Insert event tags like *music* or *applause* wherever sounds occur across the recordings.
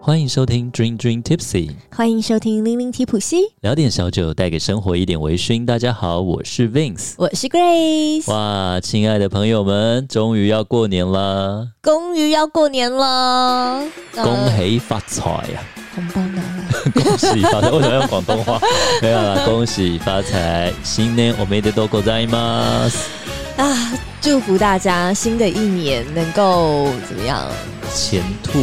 欢迎收听 Dream Dream Tipsy，欢迎收听零零提普西，聊点小酒，带给生活一点微醺。大家好，我是 Vince，我是 Grace。哇，亲爱的朋友们，终于要过年了，终于要过年了，恭喜发财呀！红包拿来，*laughs* 恭喜发财！为什么用广东话？*laughs* 没有啦，恭喜发财，新年おめでとうございます啊！ 祝福大家新的一年能够怎么样？前兔。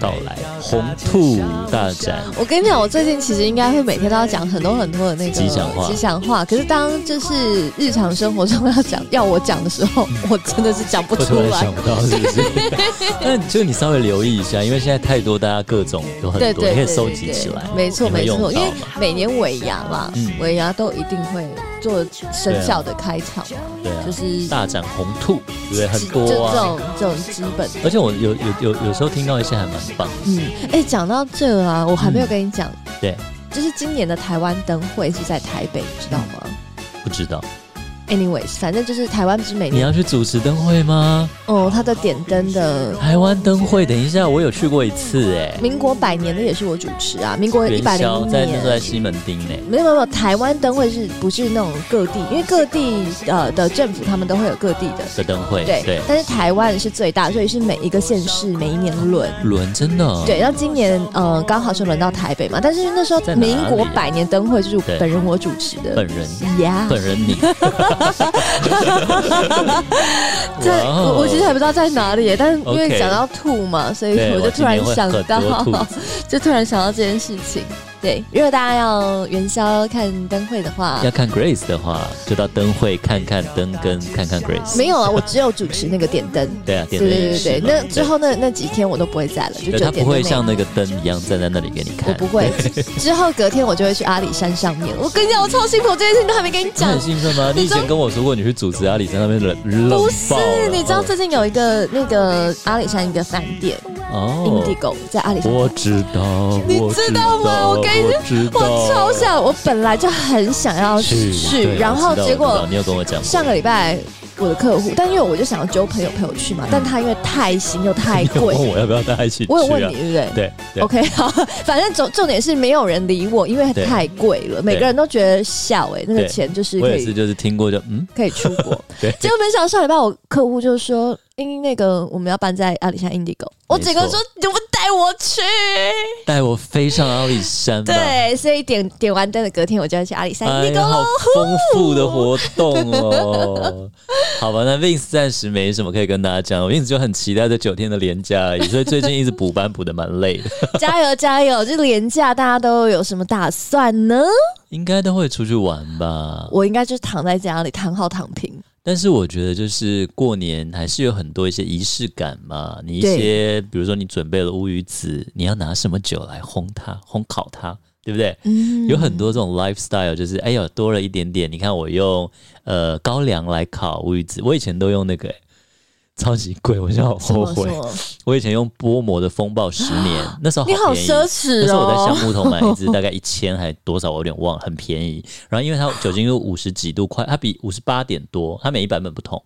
到来，红兔大展。我跟你讲，我最近其实应该会每天都要讲很多很多的那个吉祥话。吉祥话。可是当就是日常生活中要讲要我讲的时候，*laughs* 我真的是讲不出来，想不到是不是？*laughs* 那就你稍微留意一下，因为现在太多，大家各种有很多，你可以收集起来。没错没错，因为每年尾牙嘛，尾牙都一定会做生肖的开场嘛，对啊，就是大展红兔，对不对？很多啊，这种这种基本。而且我有有有有时候听到一些还蛮棒。嗯，哎、欸，讲到这啊，我还没有跟你讲、嗯，对，就是今年的台湾灯会是在台北，你知道吗？不知道。Anyways，反正就是台湾不是每年你要去主持灯会吗？哦，他的点灯的台湾灯会，等一下，我有去过一次哎。民国百年的也是我主持啊，民国一百零一年在就在西门町呢。没有没有没有，台湾灯会是不是那种各地？因为各地呃的政府他们都会有各地的的灯会，对对。但是台湾是最大，所以是每一个县市每一年轮轮真的、哦。对，然后今年呃刚好是轮到台北嘛，但是那时候民国百年灯会就是本人我主持的，本人呀，本人你。*laughs* *laughs* 在我我其实还不知道在哪里，但是因为讲到吐嘛，所以我就突然想到，*laughs* 就突然想到这件事情。对，如果大家要元宵看灯会的话，要看 Grace 的话，就到灯会看看灯跟看看 Grace。没有啊，我只有主持那个点灯。对啊，点灯。对对对对，那之后那那几天我都不会在了，就他不会像那个灯一样站在那里给你看。我不会。*laughs* 之后隔天我就会去阿里山上面。我跟你讲，我超辛苦，这件事情都还没跟你讲。很兴奋吗？你以前跟我说过你去主持阿里山那边冷冷不是，你知道最近有一个那个阿里山一个饭店哦，Indigo 在阿里山。我知道，你知道吗？我跟你说。我超想，我本来就很想要去，然后结果你有跟我讲，上个礼拜我的客户，但因为我就想要揪朋友陪我去嘛，但他因为太新又太贵，*laughs* 问我要不要带他一起去？我有问你对不对？对，OK，好，*laughs* 反正重重点是没有人理我，因为太贵了，每个人都觉得笑哎，那个钱就是可以，我也是就是听过就嗯可以出国，*laughs* 对，结果没想到上礼拜我客户就说。因那个我们要搬在阿里山 Indigo，我整个说你不带我去，带我飞上阿里山。对，所以点点完灯的隔天，我就要去阿里山 Indigo 好丰富的活动哦。*laughs* 好吧，那 Vince 暂时没什么可以跟大家讲，Vince 就很期待这九天的连假而已，所以最近一直补班补的蛮累的。*laughs* 加油加油！这连假大家都有什么打算呢？*laughs* 应该都会出去玩吧。我应该就是躺在家里躺好躺平。但是我觉得，就是过年还是有很多一些仪式感嘛。你一些，比如说你准备了乌鱼子，你要拿什么酒来烘它、烘烤它，对不对？嗯，有很多这种 lifestyle，就是哎呦多了一点点。你看我用呃高粱来烤乌鱼子，我以前都用那个、欸。超级贵，我现在好后悔。我以前用波摩的风暴十年，*gasps* 那时候好便宜。你好奢侈哦！那时候我在橡木桶买一支，大概一千还多少，我有点忘了，很便宜。然后因为它酒精度五十几度，快它比五十八点多，它每一版本不同。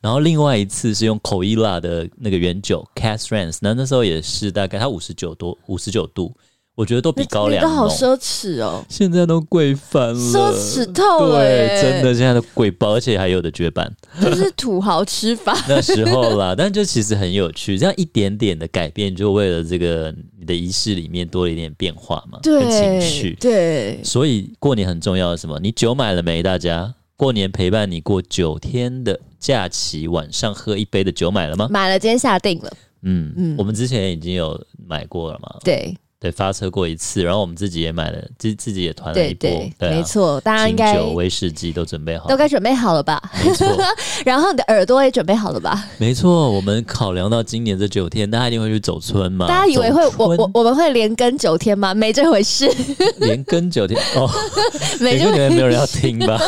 然后另外一次是用口伊拉的那个原酒 Cask Strength，那那时候也是大概它五十九多，五十九度。我觉得都比高粱，都好奢侈哦！现在都贵翻了，奢侈透了，对，真的现在都贵爆，而且还有的绝版，就是土豪吃法 *laughs* 那时候啦。但就其实很有趣，这样一点点的改变，就为了这个你的仪式里面多了一点变化嘛，对，情绪，对。所以过年很重要的什么？你酒买了没？大家过年陪伴你过九天的假期，晚上喝一杯的酒买了吗？买了，今天下定了。嗯嗯，我们之前已经有买过了嘛？对。对，发车过一次，然后我们自己也买了，自自己也团了一波，对，对，对啊、没错，大家应该酒、威士忌都准备好了，都该准备好了吧？没错，*laughs* 然后你的耳朵也准备好了吧？没错，我们考量到今年这九天，大家一定会去走村嘛？大家以为会我我我们会连更九天吗？没这回事，*laughs* 连更九天哦，*laughs* 没这回事没有人要听吧？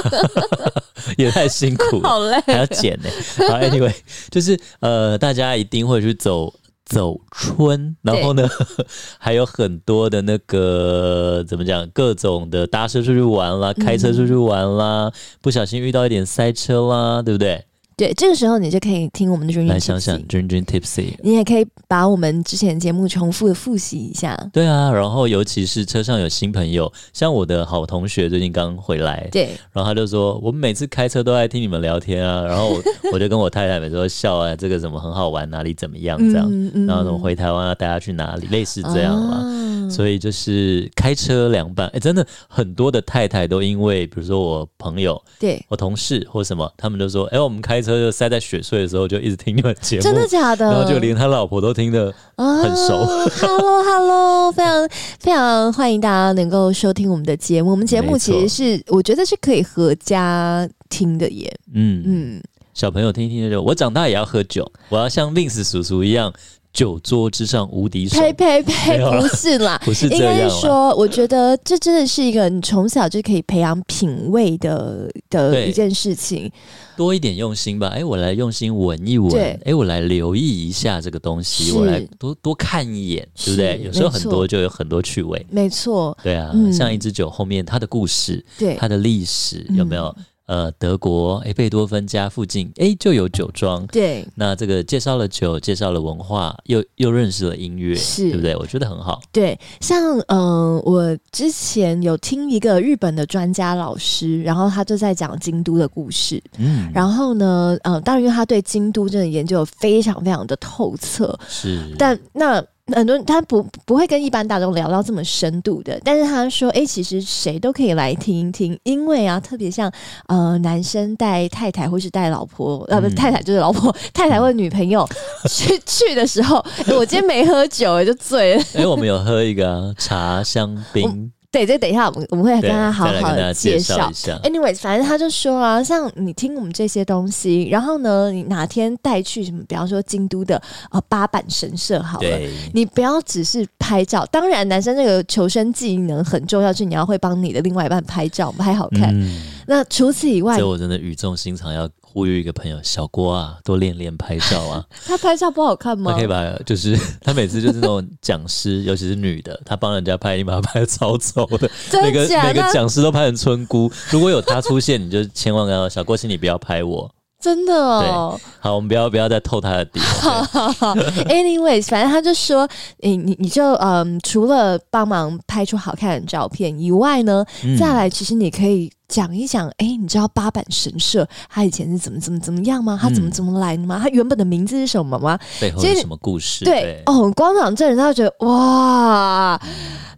也太辛苦了，好累，还要剪呢。好，Anyway，就是呃，大家一定会去走。走春，然后呢，*laughs* 还有很多的那个怎么讲，各种的搭车出去玩啦，开车出去玩啦，嗯、不小心遇到一点塞车啦，对不对？对，这个时候你就可以听我们的 Dream Tipsy。来想想 Dream Dream Tipsy，你也可以把我们之前的节目重复的复习一下。对啊，然后尤其是车上有新朋友，像我的好同学最近刚回来，对，然后他就说，我们每次开车都爱听你们聊天啊，然后我，*laughs* 我就跟我太太每次都笑啊，这个怎么很好玩，哪里怎么样这样，嗯嗯、然后怎么回台湾要带他去哪里，类似这样嘛。啊、所以就是开车凉拌，哎，真的很多的太太都因为，比如说我朋友，对。我同事或什么，他们就说，哎，我们开车就塞在雪隧的时候就一直听你们节目，真的假的？然后就连他老婆都听得很熟。啊、Hello，Hello，非常非常欢迎大家能够收听我们的节目。我们节目其实是我觉得是可以合家听的耶。嗯嗯，小朋友听一听就，我长大也要喝酒，我要像 Vince 叔叔一样。酒桌之上无敌手，呸呸呸！不是啦，*laughs* 不是这样。应该是说，我觉得这真的是一个你从小就可以培养品味的的一件事情。多一点用心吧，哎、欸，我来用心闻一闻，哎对、欸，我来留意一下这个东西，我来多多看一眼，对不对？有时候很多就有很多趣味，没错。对啊，嗯、像一支酒后面它的故事，对它的历史有没有？嗯呃，德国诶，贝多芬家附近诶就有酒庄，对，那这个介绍了酒，介绍了文化，又又认识了音乐，是对不对？我觉得很好。对，像嗯、呃，我之前有听一个日本的专家老师，然后他就在讲京都的故事，嗯，然后呢，呃，当然因为他对京都真的研究非常非常的透彻，是，但那。很多他不不会跟一般大众聊到这么深度的，但是他说，哎、欸，其实谁都可以来听一听，因为啊，特别像呃男生带太太或是带老婆，呃不，太太就是老婆，*laughs* 太太或女朋友去 *laughs* 去的时候，我今天没喝酒，就醉了。哎、欸，我们有喝一个、啊、茶香槟。对，这等一下我们我们会跟他好好的介绍一下。Anyways，反正他就说啊，像你听我们这些东西，然后呢，你哪天带去什么，比方说京都的呃八坂神社好了，你不要只是拍照。当然，男生这个求生技能很重要，就是你要会帮你的另外一半拍照，拍好看。嗯、那除此以外，这我真的语重心长要。呼吁一个朋友小郭啊，多练练拍照啊。*laughs* 他拍照不好看吗？他可以把，就是他每次就是那种讲师，尤其是女的，他帮人家拍，你把他拍的超丑的。*laughs* 每个每个讲师都拍成村姑。如果有他出现，你就千万要小郭，请你不要拍我。真的哦。好，我们不要不要再透他的底。*laughs* Anyways，反正他就说，你你你就嗯，除了帮忙拍出好看的照片以外呢，嗯、再来，其实你可以。讲一讲，哎、欸，你知道八坂神社他以前是怎么怎么怎么样吗？他怎么怎么来的吗？他原本的名字是什么吗？背后有什么故事？对，对哦，光讲这人，他就觉得哇，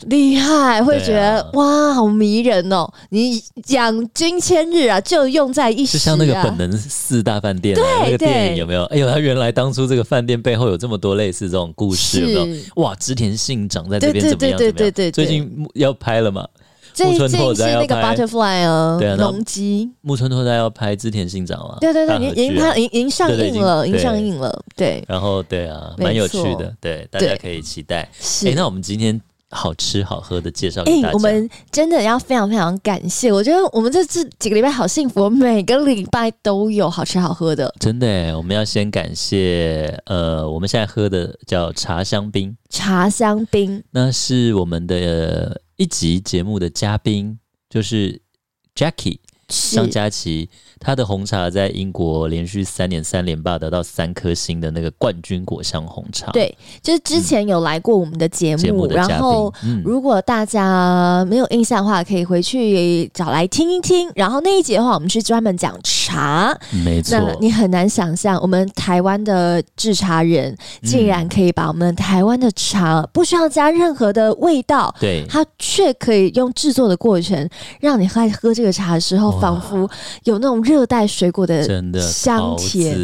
厉害，会觉得、啊、哇，好迷人哦。你养君千日啊，就用在一时、啊。就像那个本能四大饭店、啊，那个电影有没有？哎呦，他原来当初这个饭店背后有这么多类似这种故事，是有没有？哇，织田信长在这边怎么样？怎么样？对对最近要拍了嘛？这这是那个 butterfly 哦，龙姬木村拓哉要拍织田信长了，对对对，已经他已经上映了，已经上映了，对。然后对啊，蛮有趣的，对，大家可以期待。哎，那我们今天好吃好喝的介绍给大家，我们真的要非常非常感谢。我觉得我们这这几个礼拜好幸福，每个礼拜都有好吃好喝的。真的，我们要先感谢呃，我们现在喝的叫茶香槟，茶香槟，那是我们的。一集节目的嘉宾就是 Jackie 张佳琪。他的红茶在英国连续三年三连霸，得到三颗星的那个冠军果香红茶。对，就是之前有来过我们的节目，嗯、然后、嗯、如果大家没有印象的话，可以回去找来听一听。然后那一节的话，我们是专门讲茶，没错。那你很难想象，我们台湾的制茶人竟然可以把我们台湾的茶不需要加任何的味道，对，它却可以用制作的过程，让你在喝这个茶的时候，仿佛有那种。热带水果的香甜，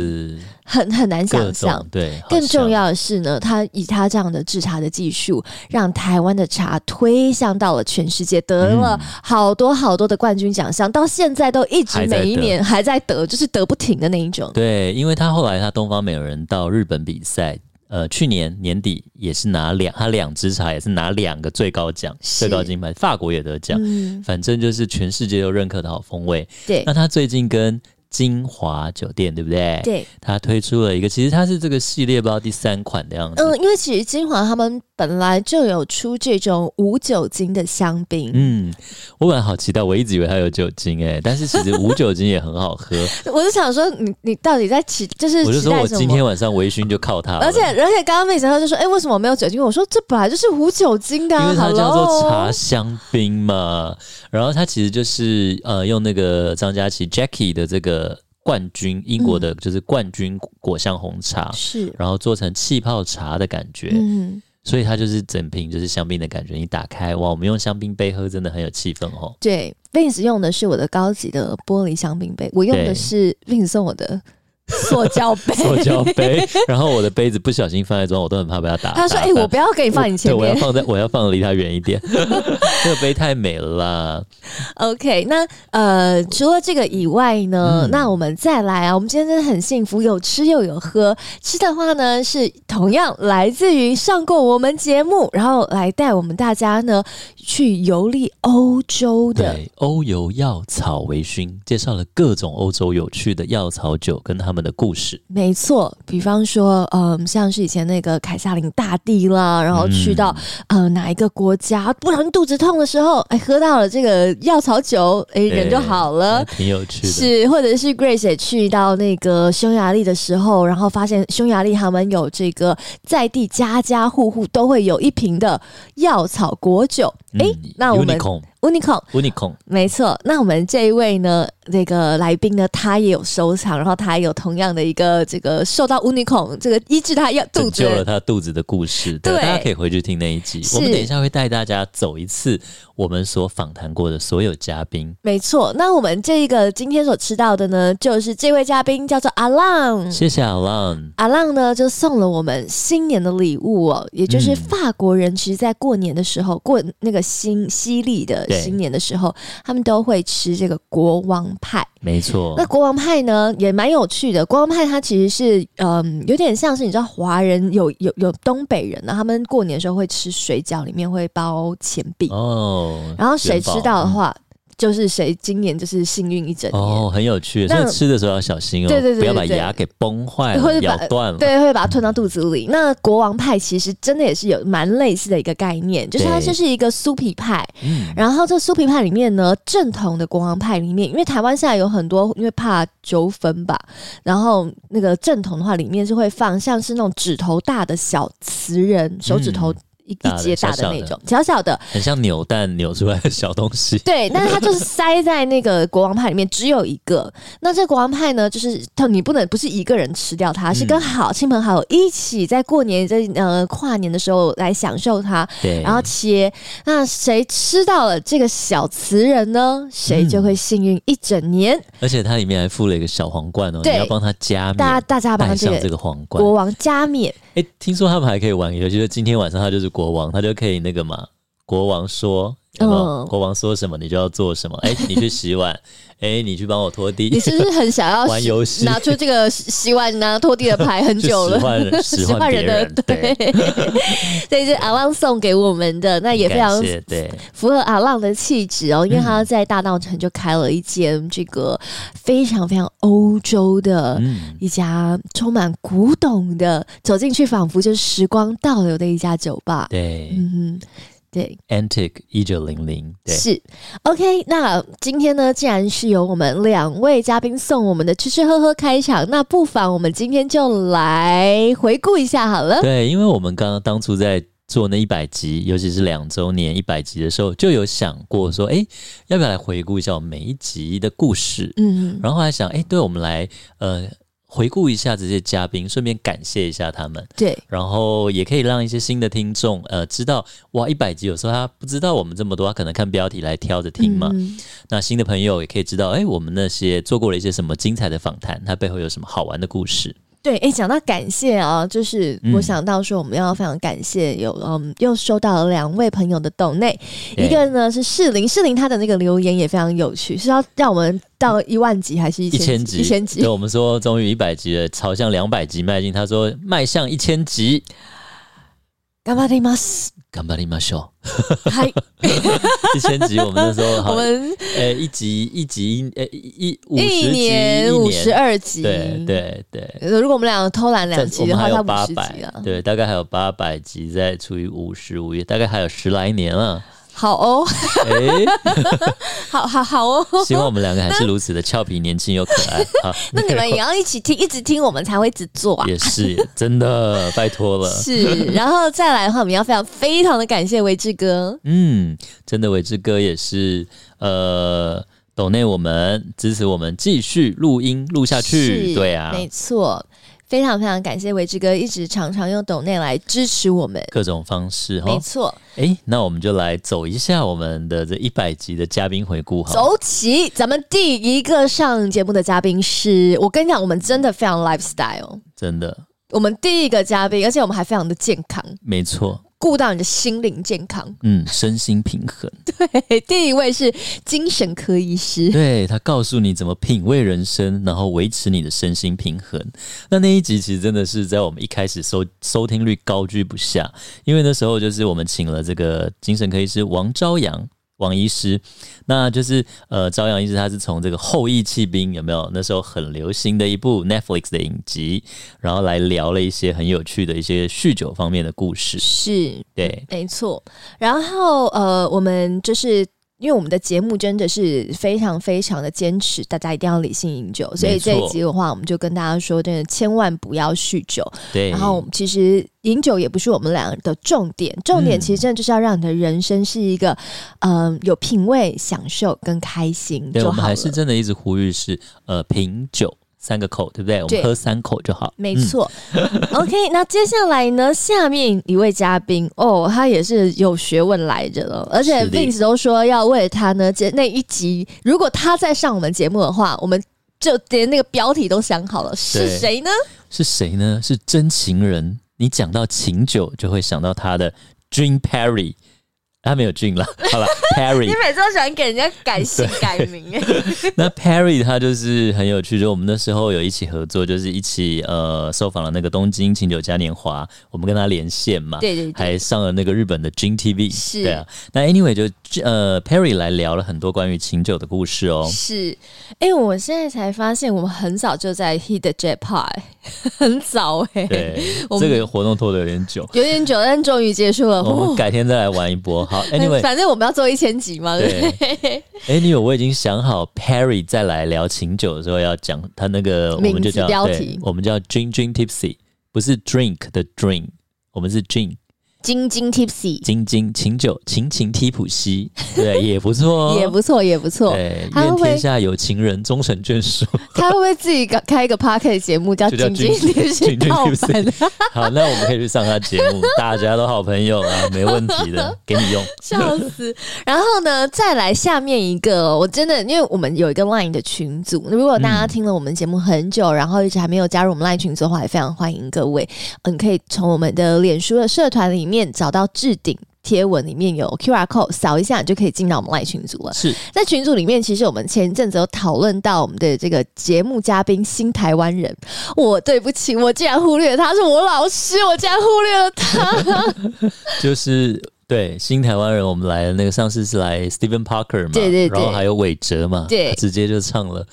很很难想象。对，更重要的是呢，他以他这样的制茶的技术，让台湾的茶推向到了全世界，得了好多好多的冠军奖项，到现在都一直每一年还在得，就是得不停的那一种。对，因为他后来他东方美人到日本比赛，呃，去年年底也是拿两，他两支茶也是拿两个最高奖，最高金牌，法国也得奖，嗯、反正就是全世界都认可的好风味。对，那他最近跟金华酒店，对不对？对，他推出了一个，其实它是这个系列不知道第三款的样子。嗯，因为其实金华他们。本来就有出这种无酒精的香槟。嗯，我本来好期待，我一直以为它有酒精哎、欸，但是其实无酒精也很好喝。*laughs* 我就想说，你你到底在期就是？我就说我今天晚上微醺就靠它。而且而且刚刚妹子她就说，哎、欸，为什么没有酒精？我说这本来就是无酒精的、啊，因为它叫做茶香槟嘛。然后它其实就是呃用那个张佳琪 Jackie 的这个。冠军英国的就是冠军果香红茶，嗯、是，然后做成气泡茶的感觉，嗯，所以它就是整瓶就是香槟的感觉。你打开哇，我们用香槟杯喝，真的很有气氛哦。对，Vince 用的是我的高级的玻璃香槟杯，我用的是 Vince 送我的。塑胶杯，塑胶杯，*laughs* 然后我的杯子不小心放在桌上，我都很怕被他打。他说：“哎、欸，我不要给你放你前面，我，我要放在，我要放离他远一点。*laughs* 这个杯太美了啦。”OK，那呃，除了这个以外呢，嗯、那我们再来啊，我们今天真的很幸福，有吃又有喝。吃的话呢，是同样来自于上过我们节目，然后来带我们大家呢去游历欧洲的。对，欧游药草微醺，介绍了各种欧洲有趣的药草酒跟他们。的故事没错，比方说，嗯，像是以前那个凯撒林大帝啦，然后去到、嗯、呃哪一个国家，不然肚子痛的时候，哎，喝到了这个药草酒，哎，人就好了，挺有趣的。是，或者是 Grace 也去到那个匈牙利的时候，然后发现匈牙利他们有这个在地家家户户都会有一瓶的药草果酒，哎、嗯，那我们。Unicorn，Unicorn，没错。那我们这一位呢，这个来宾呢，他也有收藏，然后他也有同样的一个这个受到 Unicorn 这个医治他要肚子，救了他肚子的故事。对，对大家可以回去听那一集。我们等一下会带大家走一次我们所访谈过的所有嘉宾。没错。那我们这个今天所吃到的呢，就是这位嘉宾叫做阿浪。谢谢阿浪。阿浪呢，就送了我们新年的礼物哦，也就是法国人，其实在过年的时候，过那个新西历的。新年的时候，他们都会吃这个国王派，没错。那国王派呢，也蛮有趣的。国王派它其实是，嗯，有点像是你知道，华人有有有东北人呢，他们过年的时候会吃水饺，里面会包钱币哦。然后谁吃到的话。就是谁今年就是幸运一整年哦，很有趣。所以吃的时候要小心哦，对对对，不要把牙给崩坏了，咬断了，对，会把它吞到肚子里。那国王派其实真的也是有蛮类似的一个概念，就是它就是一个酥皮派。然后这酥皮派里面呢，正统的国王派里面，因为台湾现在有很多，因为怕纠纷吧，然后那个正统的话里面是会放像是那种指头大的小瓷人，手指头。一一节大的那种，小小的，很像扭蛋扭出来的小东西。对，但是它就是塞在那个国王派里面，只有一个。那这个国王派呢，就是它你不能不是一个人吃掉它，是跟好亲朋好友一起在过年在呃跨年的时候来享受它。对，然后切，那谁吃到了这个小瓷人呢？谁就会幸运一整年。而且它里面还附了一个小皇冠哦，你要帮他加冕，大家大家帮这个这个皇冠国王加冕。哎，听说他们还可以玩游戏，就今天晚上他就是国王，他就可以那个嘛，国王说。嗯，国王说什么你就要做什么。哎，你去洗碗，*laughs* 哎，你去帮我拖地。你是不是很想要 *laughs* 玩游戏？拿出这个洗碗、拿拖地的牌很久了，使唤 *laughs* 人的对。这是阿浪送给我们的，那也非常对符合阿浪的气质哦，因为他在大道城就开了一间这个非常非常欧洲的一家充满古董的，走进去仿佛就是时光倒流的一家酒吧。对，嗯哼。对，Antique 一九零零，对，是 OK。那今天呢，既然是由我们两位嘉宾送我们的吃吃喝喝开场，那不妨我们今天就来回顾一下好了。对，因为我们刚刚当初在做那一百集，尤其是两周年一百集的时候，就有想过说，哎，要不要来回顾一下我们每一集的故事？嗯，然后还想，哎，对，我们来，呃。回顾一下这些嘉宾，顺便感谢一下他们。对，然后也可以让一些新的听众，呃，知道哇，一百集有时候他不知道我们这么多，他可能看标题来挑着听嘛。嗯、那新的朋友也可以知道，哎，我们那些做过了一些什么精彩的访谈，它背后有什么好玩的故事。对，哎，讲到感谢啊，就是我想到说，我们要非常感谢有嗯，又收到了两位朋友的抖内，一个呢是世林，世林他的那个留言也非常有趣，是要让我们到一万集还是一千集？一千集。对，我们说终于一百集了，朝向两百集迈进。他说迈向一千集。顽张ります。顽张りましょう。嗨，*laughs* 一千集，我们那时候*laughs* 我们诶、欸，一集一集诶，一五十一年五十二集，对对对。如果我们两个偷懒两集的话，它八百啊，对，大概还有八百集，再除以五十五月，大概还有十来年了。 好哦，欸、*laughs* 好好好哦！希望我们两个还是如此的俏皮、年轻又可爱。*laughs* 那你们也要一起听，一直听，我们才会一直做啊！也是，真的，*laughs* 拜托了。是，然后再来的话，我们要非常非常的感谢维志哥。嗯，真的，维志哥也是呃，抖内我们支持我们继续录音录下去。对啊，没错。非常非常感谢维志哥一直常常用抖内来支持我们各种方式，没错。哎、欸，那我们就来走一下我们的这一百集的嘉宾回顾哈。走起，咱们第一个上节目的嘉宾是我跟你讲，我们真的非常 lifestyle，真的。我们第一个嘉宾，而且我们还非常的健康，没错。顾到你的心灵健康，嗯，身心平衡。*laughs* 对，第一位是精神科医师，对，他告诉你怎么品味人生，然后维持你的身心平衡。那那一集其实真的是在我们一开始收收听率高居不下，因为那时候就是我们请了这个精神科医师王朝阳。王医师，那就是呃，朝阳医师他是从这个《后羿弃兵》有没有？那时候很流行的一部 Netflix 的影集，然后来聊了一些很有趣的一些酗酒方面的故事。是，对，没错。然后呃，我们就是。因为我们的节目真的是非常非常的坚持，大家一定要理性饮酒，所以这一集的话，我们就跟大家说，真的千万不要酗酒。对，然后其实饮酒也不是我们俩的重点，重点其实真的就是要让你的人生是一个嗯、呃、有品味、享受跟开心。对，我们还是真的一直呼吁是呃品酒。三个口，对不对？我们喝三口就好。没错。嗯、*laughs* OK，那接下来呢？下面一位嘉宾哦，他也是有学问来着了，而且 Vince 都说要为他呢，接那一集，如果他再上我们节目的话，我们就连那个标题都想好了，是谁呢？是谁呢？是真情人。你讲到情酒，就会想到他的 Dream Perry。他没有俊了，*laughs* 好了，Perry，你每次都喜欢给人家改姓改名诶。*laughs* 那 Perry 他就是很有趣，就我们那时候有一起合作，就是一起呃受访了那个东京琴酒嘉年华，我们跟他连线嘛，对对对，还上了那个日本的 Gin TV，是，对啊。那 Anyway 就呃 Perry 来聊了很多关于琴酒的故事哦。是，哎、欸，我现在才发现我们很早就在 Hit the Jackpot，*laughs* 很早哎、欸。对，这个活动拖得有点久，有点久，但终于结束了。我们改天再来玩一波。好，*laughs* Anyway，反正我们要做一千集嘛，对。对 Anyway，我已经想好 Perry 再来聊琴酒的时候要讲他那个，我们就叫标题，我们叫 Drink Drink Tipsy，不是 Drink 的 Drink，我们是 Gin。晶晶 tipsy，晶晶琴酒，琴琴踢普西，对，也不错、哦，*laughs* 也不错，也不错。对，愿天下有情人终成眷属。他会不会自己开一个 podcast 节目叫晶晶 tipsy？*laughs* 好，那我们可以去上他节目，大家都好朋友啊，没问题的，*laughs* 给你用。笑死！然后呢，再来下面一个，我真的，因为我们有一个 line 的群组，如果大家听了我们节目很久，嗯、然后一直还没有加入我们 line 群组的话，也非常欢迎各位。嗯，可以从我们的脸书的社团里面。面找到置顶贴文里面有 QR code，扫一下你就可以进到我们赖群组了。是在群组里面，其实我们前一阵子有讨论到我们的这个节目嘉宾新台湾人。我对不起，我竟然忽略了他，是我老师，我竟然忽略了他。*laughs* 就是对新台湾人，我们来的那个上次是来 Stephen Parker 嘛，对对对，然后还有韦哲嘛，对，直接就唱了。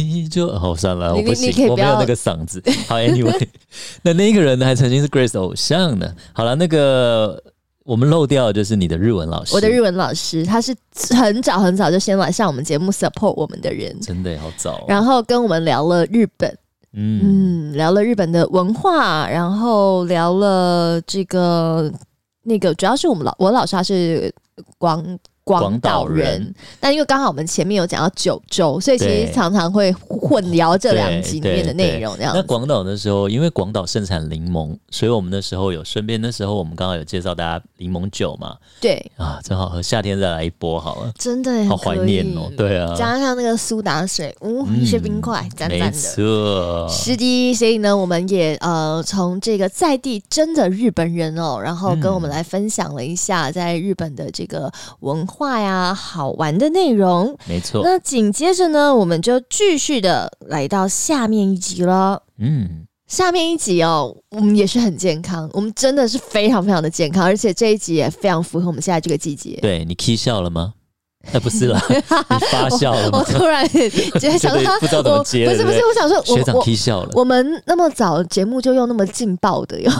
你就哦算了，我不行，我没有那个嗓子。好，Anyway，*laughs* 那那个人呢，还曾经是 Grace 偶像呢。好了，那个我们漏掉的就是你的日文老师。我的日文老师，他是很早很早就先来上我们节目 support 我们的人，真的好早哦。然后跟我们聊了日本，嗯嗯，聊了日本的文化，然后聊了这个那个，主要是我们老我老师他是广。广岛人，但因为刚好我们前面有讲到九州，所以其实常常会混淆这两集里面的内容。这样，那广岛的时候，因为广岛盛产柠檬，所以我们那时候有顺便，那时候我们刚好有介绍大家柠檬酒嘛。对啊，正好喝，夏天再来一波好了。真的好怀念哦。对啊，加上那个苏打水，嗯，一些冰块，赞赞的。没错，是的。所以呢，我们也呃从这个在地真的日本人哦，然后跟我们来分享了一下在日本的这个文化。话呀，好玩的内容，没错。那紧接着呢，我们就继续的来到下面一集了。嗯，下面一集哦，我们也是很健康，我们真的是非常非常的健康，而且这一集也非常符合我们现在这个季节。对，你 k 笑了吗？那不是啦，*laughs* 你发笑了吗？我，我突然 *laughs* 觉得想到他不知道怎么接，不是不是，我想说学长 k 笑了。我们那么早节目就用那么劲爆的哟。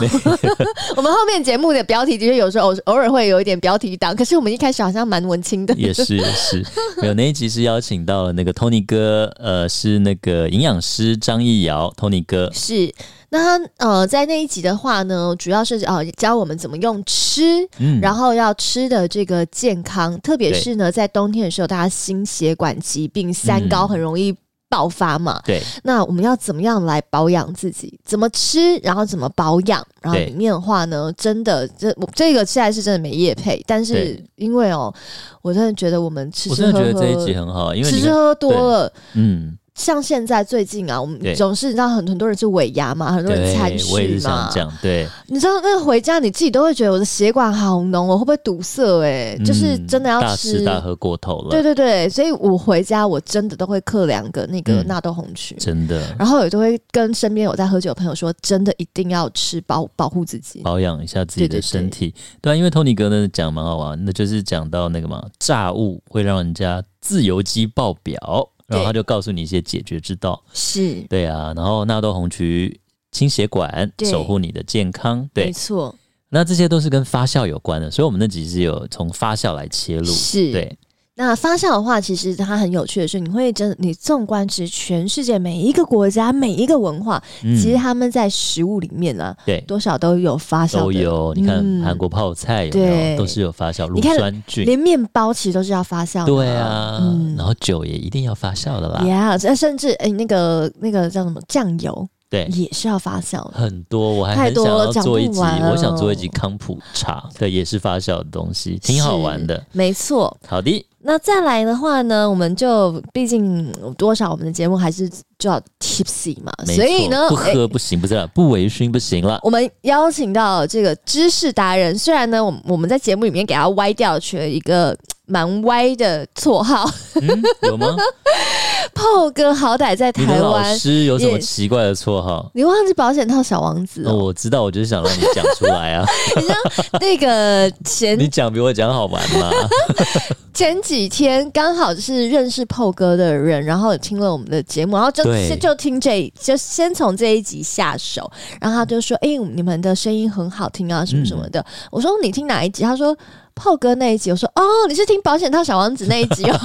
*laughs* 我们后面节目的标题的确有时候偶偶尔会有一点标题党，可是我们一开始好像蛮文青的。也是也是，没有那一集是邀请到了那个 Tony 哥，呃，是那个营养师张义尧 Tony 哥是。那他呃，在那一集的话呢，主要是呃教我们怎么用吃，嗯，然后要吃的这个健康，特别是呢，在冬天的时候，大家心血管疾病、三高很容易爆发嘛。对，那我们要怎么样来保养自己？怎么吃，然后怎么保养？然后里面的话呢，真的这这个现在是真的没业配，但是因为哦，我真的觉得我们吃吃喝喝，我真的觉得这一集很好，因为吃吃喝喝多了，嗯。像现在最近啊，我们总是你知道很很多人是尾牙嘛，很多人参序嘛。我也是想讲，对，你知道那个回家你自己都会觉得我的血管好浓，我会不会堵塞？哎，就是真的要吃大吃大喝过头了。对对对，所以我回家我真的都会嗑两个那个纳豆红曲，真的。然后也都会跟身边有在喝酒的朋友说，真的一定要吃，保保护自己，保养一下自己的身体。对啊，因为 Tony 哥呢讲蛮好玩，那就是讲到那个嘛，炸物会让人家自由基爆表。然后他就告诉你一些解决之道，是。对啊。然后纳豆红曲清血管，守护你的健康，对，没错。那这些都是跟发酵有关的，所以我们那集是有从发酵来切入，是。对。那发酵的话，其实它很有趣的是，你会真的，你纵观其实全世界每一个国家、每一个文化，嗯、其实他们在食物里面呢、啊，对，多少都有发酵的。都有，你看韩国泡菜有没有，对，都是有发酵乳酸菌。连面包其实都是要发酵的。对啊，嗯、然后酒也一定要发酵的啦。Yeah，甚至哎，那个那个叫什么酱油。对，也是要发酵的。很多，我还很想要做一集，我想做一集康普茶，对，也是发酵的东西，挺好玩的。没错。好的，那再来的话呢，我们就毕竟多少我们的节目还是就要 tipsy 嘛，所以呢，不喝不行，不是不微醺不行了。我们邀请到这个知识达人，虽然呢，我我们在节目里面给他歪掉取了一个。蛮歪的绰号，嗯，有吗？*laughs* 炮哥好歹在台湾，老师有什么奇怪的绰号？你忘记保险套小王子？哦，我知道，我就是想让你讲出来啊。*laughs* 你知道那个前，你讲比我讲好玩吗？*laughs* 前几天刚好是认识炮哥的人，然后听了我们的节目，然后就对就听这，就先从这一集下手，然后他就说：“哎、欸，你们的声音很好听啊，什么什么的。嗯”我说：“你听哪一集？”他说。炮哥那一集，我说哦，你是听保险套小王子那一集哦，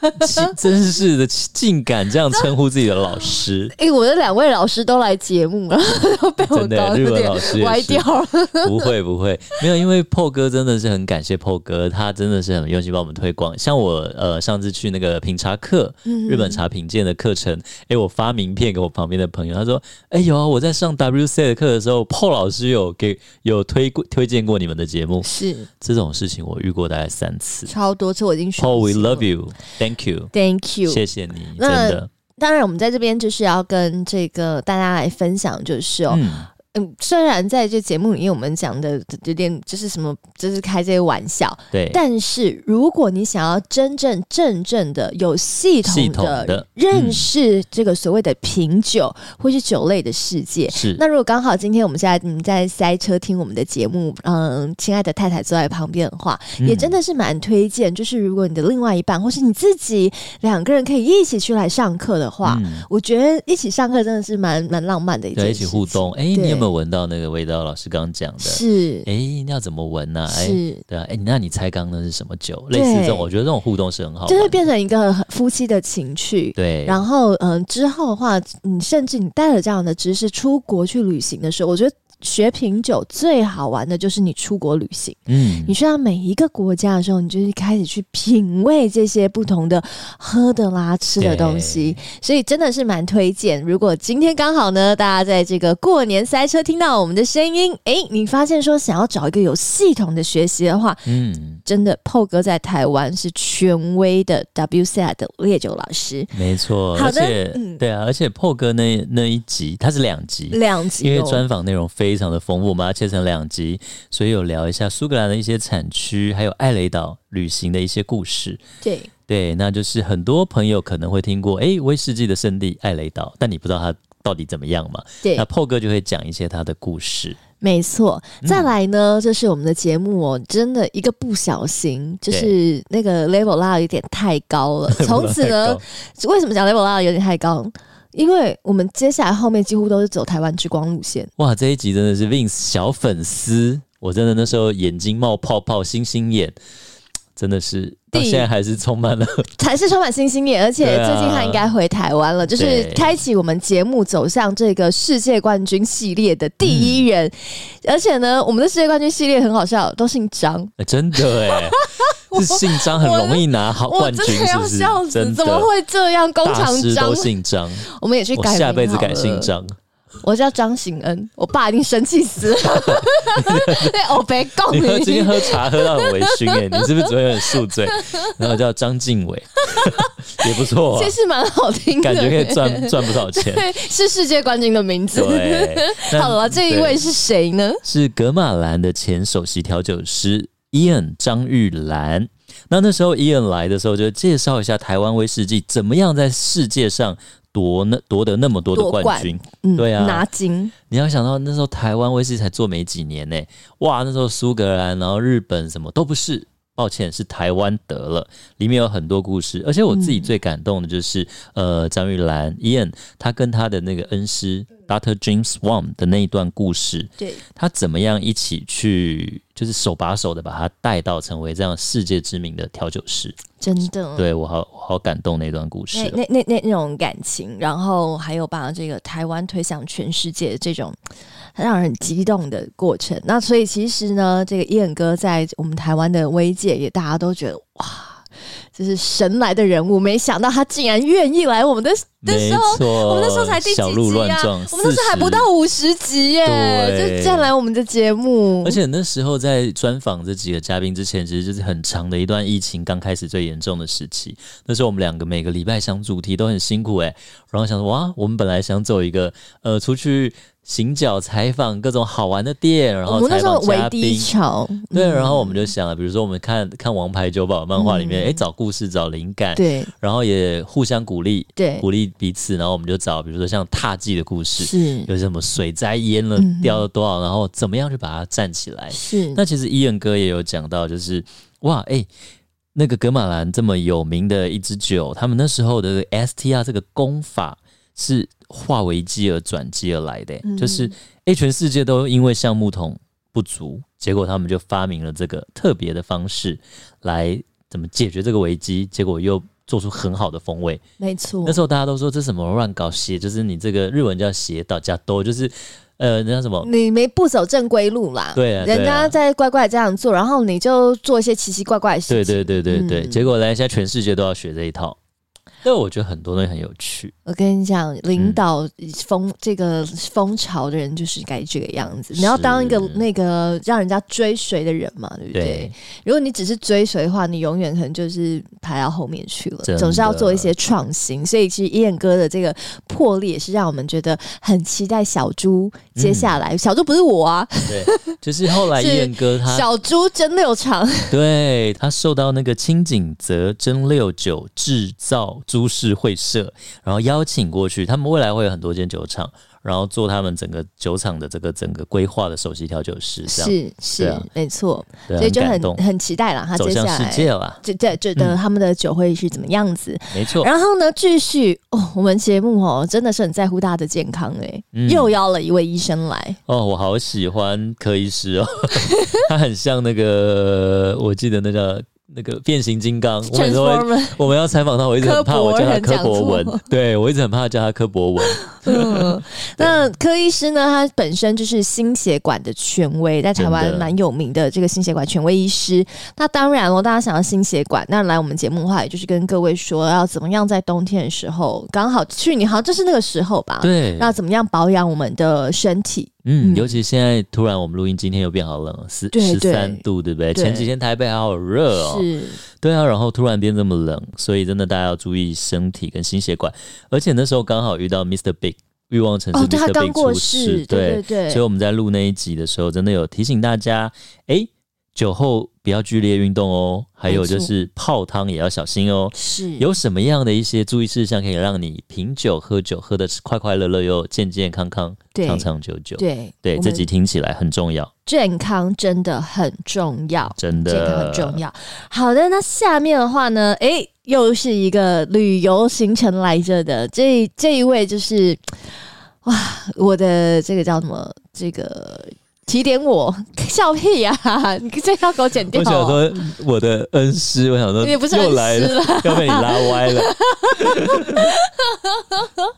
*laughs* 真是的，竟敢这样称呼自己的老师。哎、欸，我的两位老师都来节目了，*laughs* 都被我搞有点歪掉了。*laughs* 不会不会，没有，因为炮哥真的是很感谢炮哥，他真的是很用心帮我们推广。像我呃上次去那个品茶课，日本茶品鉴的课程，哎、欸，我发名片给我旁边的朋友，他说，哎、欸、有啊，我在上 WC 的课的时候，炮老师有给有推过推荐过你们的节目，是这种事情。我遇过大概三次，超多次，我已经学。Oh, we love you, thank you, thank you，谢谢你，那真的。当然，我们在这边就是要跟这个大家来分享，就是哦。嗯嗯，虽然在这节目里面我们讲的有点就是什么，就是开这些玩笑，对。但是如果你想要真正正正的有系统的认识这个所谓的品酒或是酒类的世界，是。那如果刚好今天我们现在你在塞车听我们的节目，嗯，亲爱的太太坐在旁边的话，也真的是蛮推荐。就是如果你的另外一半或是你自己两个人可以一起去来上课的话，我觉得一起上课真的是蛮蛮浪漫的一件事，一起互动。哎，你有。有没有闻到那个味道？老师刚刚讲的是，哎，你要怎么闻呢？哎，是，对啊，哎，那你猜刚刚那是什么酒？类似这种，我觉得这种互动是很好，就会变成一个夫妻的情趣。对，然后嗯，之后的话，你甚至你带了这样的知识出国去旅行的时候，我觉得。学品酒最好玩的就是你出国旅行，嗯，你去到每一个国家的时候，你就是开始去品味这些不同的喝的啦、吃的东西，所以真的是蛮推荐。如果今天刚好呢，大家在这个过年塞车听到我们的声音，哎，你发现说想要找一个有系统的学习的话，嗯，真的炮哥在台湾是权威的 WSET 的烈酒老师，没错。好的，而且，嗯，对啊，而且炮哥那那一集它是两集，两集，因为专访内容非。非常的丰富，我们要切成两集，所以有聊一下苏格兰的一些产区，还有艾雷岛旅行的一些故事。对对，那就是很多朋友可能会听过，哎，威士忌的圣地艾雷岛，但你不知道它到底怎么样嘛？对，那 Paul 哥就会讲一些他的故事。没错，再来呢，这、嗯、是我们的节目哦，真的一个不小心，就是那个 level 拉的有点太高了。*laughs* 从此呢，为什么讲 level 拉的有点太高？因为我们接下来后面几乎都是走台湾之光路线。哇，这一集真的是 Vince 小粉丝，我真的那时候眼睛冒泡泡，星星眼。真的是到现在还是充满了，*laughs* 还是充满星星眼，而且最近他应该回台湾了，啊、就是开启我们节目走向这个世界冠军系列的第一人。嗯、而且呢，我们的世界冠军系列很好笑，都姓张，欸、*laughs* 真的哎，*laughs* 是姓张很容易拿好冠军，是不是？怎么会这样？工厂张都姓张，我们也去改，下辈子改姓张。我叫张醒恩，我爸一定生气死了。对，我别告你。你今天喝茶喝到很微醺哎，*laughs* 你是不是昨天很宿醉？然后叫张敬伟，*laughs* 也不错、啊，其实蛮好听的，感觉可以赚赚不少钱。*laughs* 对，是世界冠军的名字。对，好了，这一位是谁呢？是格马兰的前首席调酒师 Ian 张玉兰。那那时候伊恩来的时候，就介绍一下台湾威士忌怎么样在世界上。夺那夺得那么多的冠军，嗯、对啊，拿金。你要想到那时候台湾威士忌才做没几年呢，哇，那时候苏格兰，然后日本什么都不是，抱歉是台湾得了。里面有很多故事，而且我自己最感动的就是，嗯、呃，张玉兰 Ian 他跟他的那个恩师 Dr. James Swan 的那一段故事，对，他怎么样一起去。就是手把手的把他带到成为这样世界知名的调酒师，真的，对我好我好感动那段故事，那那那那种感情，然后还有把这个台湾推向全世界这种很让人激动的过程。那所以其实呢，这个 Ian 哥在我们台湾的威界也大家都觉得哇。这是神来的人物，没想到他竟然愿意来我们的的时候，错我们那时候才第几集啊？我们那时候还不到五十集耶，对就这样来我们的节目。而且那时候在专访这几个嘉宾之前，其实就是很长的一段疫情刚开始最严重的时期。那时候我们两个每个礼拜想主题都很辛苦哎，然后想说哇，我们本来想走一个呃出去。行脚采访各种好玩的店，然后采访嘉宾。对，然后我们就想了，比如说我们看看《王牌酒保》漫画里面，哎、嗯，找故事、找灵感，对，然后也互相鼓励，对，鼓励彼此。然后我们就找，比如说像踏迹的故事，是有什么水灾淹了，掉了多少，然后怎么样去把它站起来。是。那其实伊恩哥也有讲到，就是哇，哎，那个格马兰这么有名的一支酒，他们那时候的 STR 这个功法是。化危机而转机而来的，嗯、就是诶，全世界都因为橡木桶不足，结果他们就发明了这个特别的方式来怎么解决这个危机，结果又做出很好的风味。没错，那时候大家都说这什么乱搞邪，就是你这个日文叫邪道加多，就是呃，人家什么你没不走正规路啦。对啊，人家在乖乖这样做，然后你就做一些奇奇怪怪的事情。对对对对对，嗯、结果来现在全世界都要学这一套。但我觉得很多东西很有趣。我跟你讲，领导风、嗯、这个风潮的人就是该这个样子。你要当一个那个让人家追随的人嘛，对不对？对，如果你只是追随的话，你永远可能就是排到后面去了。的总是要做一些创新。所以其实 Ian 哥的这个魄力也是让我们觉得很期待。小猪接下来，嗯、小猪不是我啊，对，就是后来 *laughs* Ian 哥他小猪真六厂，对，他受到那个清景泽真六九制造。株式会社，然后邀请过去，他们未来会有很多间酒厂。然后做他们整个酒厂的这个整个规划的首席调酒师，是是没错，所以就很很期待了。他接下来走向世界了，就对，觉得他们的酒会是怎么样子？没错。然后呢，继续哦，我们节目哦，真的是很在乎大家的健康哎，又邀了一位医生来哦，我好喜欢柯医师哦，*laughs* 他很像那个，我记得那个。那个变形金刚，我们我们要采访他，我一直很怕我叫他柯博文，对，我一直很怕叫他柯博文。*laughs* *laughs* 嗯，那柯医师呢？他本身就是心血管的权威，在台湾蛮有名的这个心血管权威医师。那当然了，大家想要心血管，那来我们节目的话，也就是跟各位说，要怎么样在冬天的时候，刚好去年好像就是那个时候吧，对，要怎么样保养我们的身体。嗯，尤其现在突然我们录音，今天又变好冷，十十三度，对不对？前几天台北还好热哦，是，对啊，然后突然变这么冷，所以真的大家要注意身体跟心血管。而且那时候刚好遇到 Mr. Big 欲望城市 Mr. Big 出事，对对对，所以我们在录那一集的时候，真的有提醒大家，哎。酒后不要剧烈运动哦，还有就是泡汤也要小心哦。是有什么样的一些注意事项可以让你品酒喝酒喝得快快乐乐又健健康康、长长久久？对对，这集听起来很重要。健康真的很重要，真的健康很重要。好的，那下面的话呢？哎，又是一个旅游行程来着的。这这一位就是哇，我的这个叫什么？这个。提点我 *laughs* 笑屁呀、啊！*laughs* 你这要给我剪掉。我想说我的恩师，我想说你不是又来了，*laughs* 要被你拉歪了。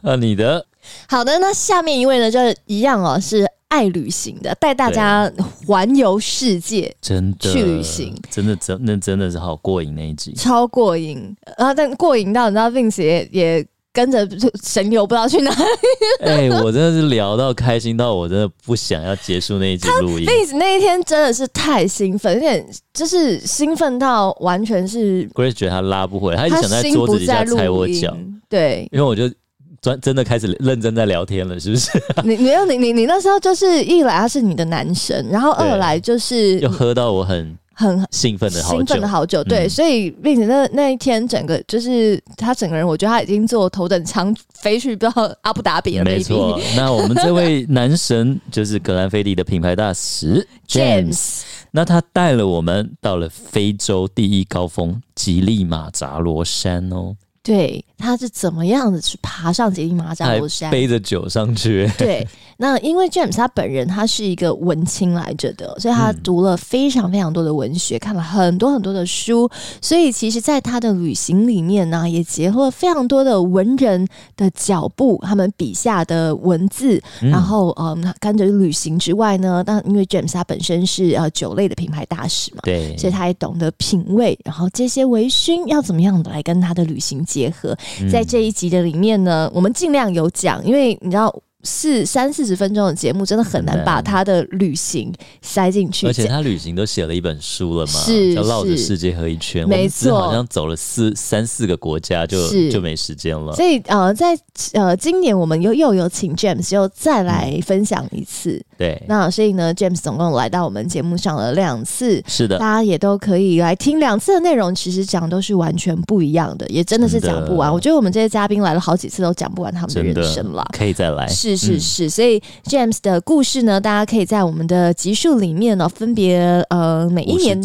啊，你的好的，那下面一位呢，就是一样哦，是爱旅行的，带大家环游世界，真的去旅行，真的真那真的是好过瘾那一集，超过瘾。然后但过瘾到你知道，Vince 也也。跟着神游不知道去哪里。哎、欸，我真的是聊到开心到我真的不想要结束那一集录音。那那一天真的是太兴奋，有点就是兴奋到完全是。Grace 觉得他拉不回来，他一直想在桌子底下踩我脚。对，因为我就专真的开始认真在聊天了，是不是？你没有你你你那时候就是一来他是你的男神，然后二来就是又喝到我很。很兴奋的好久，兴奋的好久，对，嗯、所以并且那那一天整个就是他整个人，我觉得他已经坐头等舱飞去不知道阿布达比了。没错，*laughs* 那我们这位男神就是格兰菲迪的品牌大使 James，那他带了我们到了非洲第一高峰吉利马扎罗山哦。对，他是怎么样子去爬上吉尼马扎罗山，背着酒上去。对，那因为 James 他本人他是一个文青来着的，所以他读了非常非常多的文学，嗯、看了很多很多的书，所以其实，在他的旅行里面呢，也结合了非常多的文人的脚步，他们笔下的文字，嗯、然后嗯，跟着旅行之外呢，那因为 James 他本身是呃酒类的品牌大使嘛，对，所以他也懂得品味，然后这些微醺要怎么样的来跟他的旅行结合，在这一集的里面呢，我们尽量有讲，因为你知道。四三四十分钟的节目，真的很难把他的旅行塞进去。而且他旅行都写了一本书了嘛，是叫绕着世界喝一圈。没错，好像走了四三四个国家就，就就没时间了。所以呃，在呃今年我们又又有请 James 又再来分享一次。嗯、对，那所以呢，James 总共来到我们节目上了两次。是的，大家也都可以来听两次的内容，其实讲都是完全不一样的，也真的是讲不完。我觉得我们这些嘉宾来了好几次都讲不完他们的人生了，可以再来。是是是，嗯、所以。James 的故事呢，大家可以在我们的集数里面呢，分别呃每一年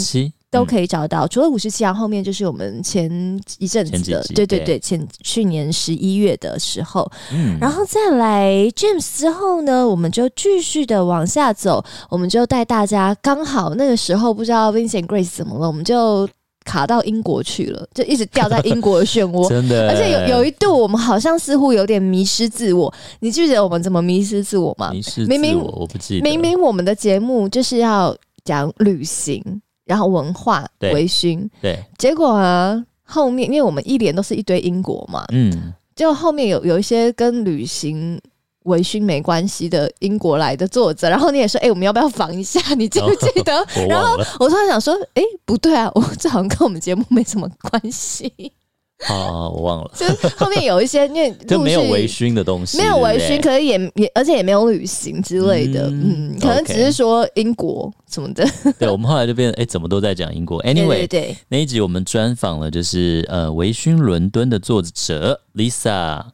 都可以找到。嗯、除了五十七啊，后面就是我们前一阵子的，对对对，前去年十一月的时候，嗯，然后再来 James 之后呢，我们就继续的往下走，我们就带大家，刚好那个时候不知道 Vincent Grace 怎么了，我们就。卡到英国去了，就一直掉在英国的漩涡，*laughs* 真的。而且有有一度，我们好像似乎有点迷失自我。你记得我们怎么迷失自我吗？迷失自我，明明我不记得。明明我们的节目就是要讲旅行，然后文化、微醺，对。结果啊，后面因为我们一连都是一堆英国嘛，嗯，结果后面有有一些跟旅行。微醺没关系的英国来的作者，然后你也说，哎、欸，我们要不要访一下？你记不记得？*laughs* 哦、然后我突然想说，哎、欸，不对啊，*laughs* 我这好像跟我们节目没什么关系。*laughs* 啊，我忘了。就后面有一些，因为就没有微醺的东西，没有微醺，可是也也，而且也没有旅行之类的。嗯，嗯，可能只是说英国什么的。对，我们后来就变成，哎、欸，怎么都在讲英国。Anyway，那一集我们专访了，就是呃，微醺伦敦的作者 Lisa。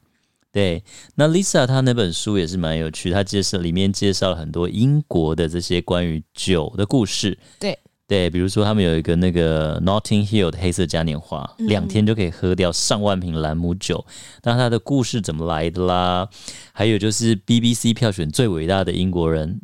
对，那 Lisa 她那本书也是蛮有趣，她介绍里面介绍了很多英国的这些关于酒的故事。对对，比如说他们有一个那个 Notting Hill 的黑色嘉年华，嗯、两天就可以喝掉上万瓶兰姆酒。那它的故事怎么来的啦？还有就是 BBC 票选最伟大的英国人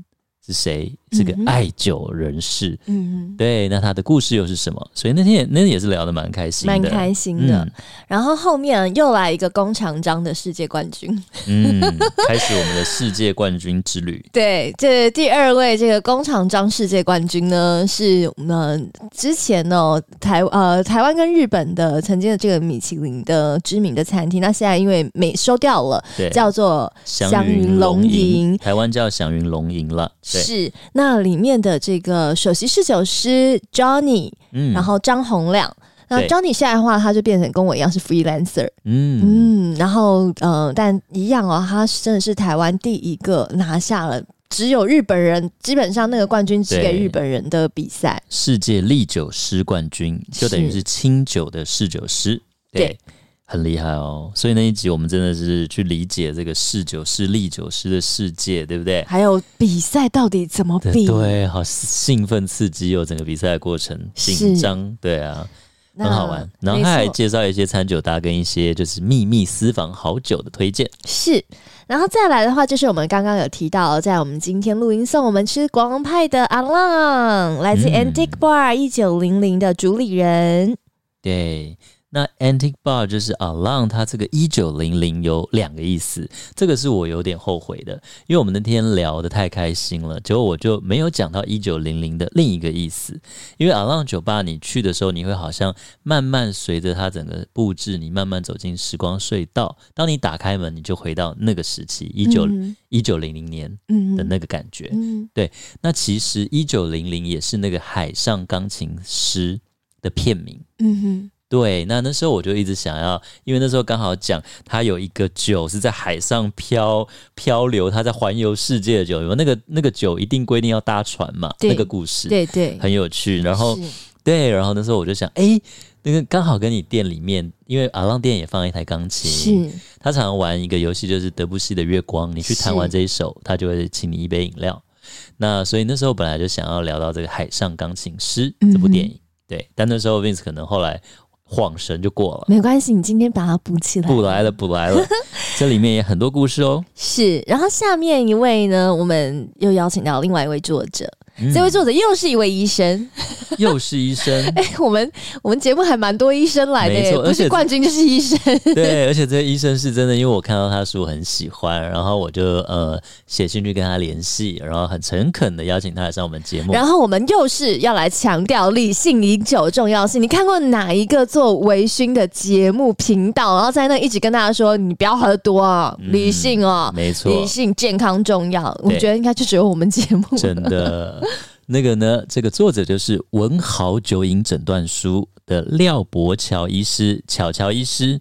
是谁？是个爱酒人士，嗯，对，那他的故事又是什么？所以那天也那天也是聊得蛮开心的，蛮开心的。嗯、然后后面又来一个龚长章的世界冠军，嗯，开始我们的世界冠军之旅。*laughs* 对，这第二位这个龚长章世界冠军呢，是我们之前呢台呃台湾跟日本的曾经的这个米其林的知名的餐厅，那现在因为没收掉了，对，叫做祥云龙吟，台湾叫祥云龙吟了，对是那里面的这个首席侍酒师 Johnny，嗯，然后张洪亮，那 Johnny 现在的话，他就变成跟我一样是 freelancer，嗯。嗯，然后呃，但一样哦，他真的是台湾第一个拿下了只有日本人，基本上那个冠军只给日本人的比赛。世界唎酒师冠军就等于是清酒的侍酒师，对，对很厉害哦。所以那一集我们真的是去理解这个侍酒师、立酒师的世界，对不对？还有比赛到底怎么比？对，对，好兴奋刺激哦，整个比赛的过程紧张，对啊。很好玩，然后他还介绍一些餐酒搭跟一些就是秘密私房好酒的推荐。是，然后再来的话，就是我们刚刚有提到，在我们今天录音送我们吃国王派的阿浪，来自 Antique Bar 一九零零的主理人。对。那 Antique Bar 就是 along，它这个一九零零有两个意思，这个是我有点后悔的，因为我们那天聊得太开心了，结果我就没有讲到一九零零的另一个意思。因为 along 酒吧你去的时候，你会好像慢慢随着它整个布置，你慢慢走进时光隧道。当你打开门，你就回到那个时期，一九一九零零年的那个感觉。嗯，对。那其实一九零零也是那个海上钢琴师的片名。嗯哼。对，那那时候我就一直想要，因为那时候刚好讲他有一个酒是在海上漂漂流，他在环游世界的酒，有那个那个酒一定规定要搭船嘛，那个故事，对对，很有趣。然后对，然后那时候我就想，哎，那个刚好跟你店里面，因为阿浪店也放了一台钢琴，是他常常玩一个游戏，就是德布西的月光，你去弹完这一首，他就会请你一杯饮料。那所以那时候本来就想要聊到这个海上钢琴师这部电影，嗯、对，但那时候 Vince 可能后来。晃神就过了，没关系，你今天把它补起来，补来了，补来了，*laughs* 这里面也很多故事哦。是，然后下面一位呢，我们又邀请到另外一位作者。嗯、这位作者又是一位医生，*laughs* 又是医生。*laughs* 哎、欸，我们我们节目还蛮多医生来的，而且冠军就是医生。*laughs* 对，而且这个医生是真的，因为我看到他书很喜欢，然后我就呃写信去跟他联系，然后很诚恳的邀请他来上我们节目。然后我们又是要来强调理性饮酒的重要性。你看过哪一个做微醺的节目频道，然后在那一直跟大家说你不要喝多啊，理性哦，没错，理性健康重要。我觉得应该就只有我们节目真的。那个呢，这个作者就是《文豪酒瘾诊断书》的廖伯乔医师，乔乔医师。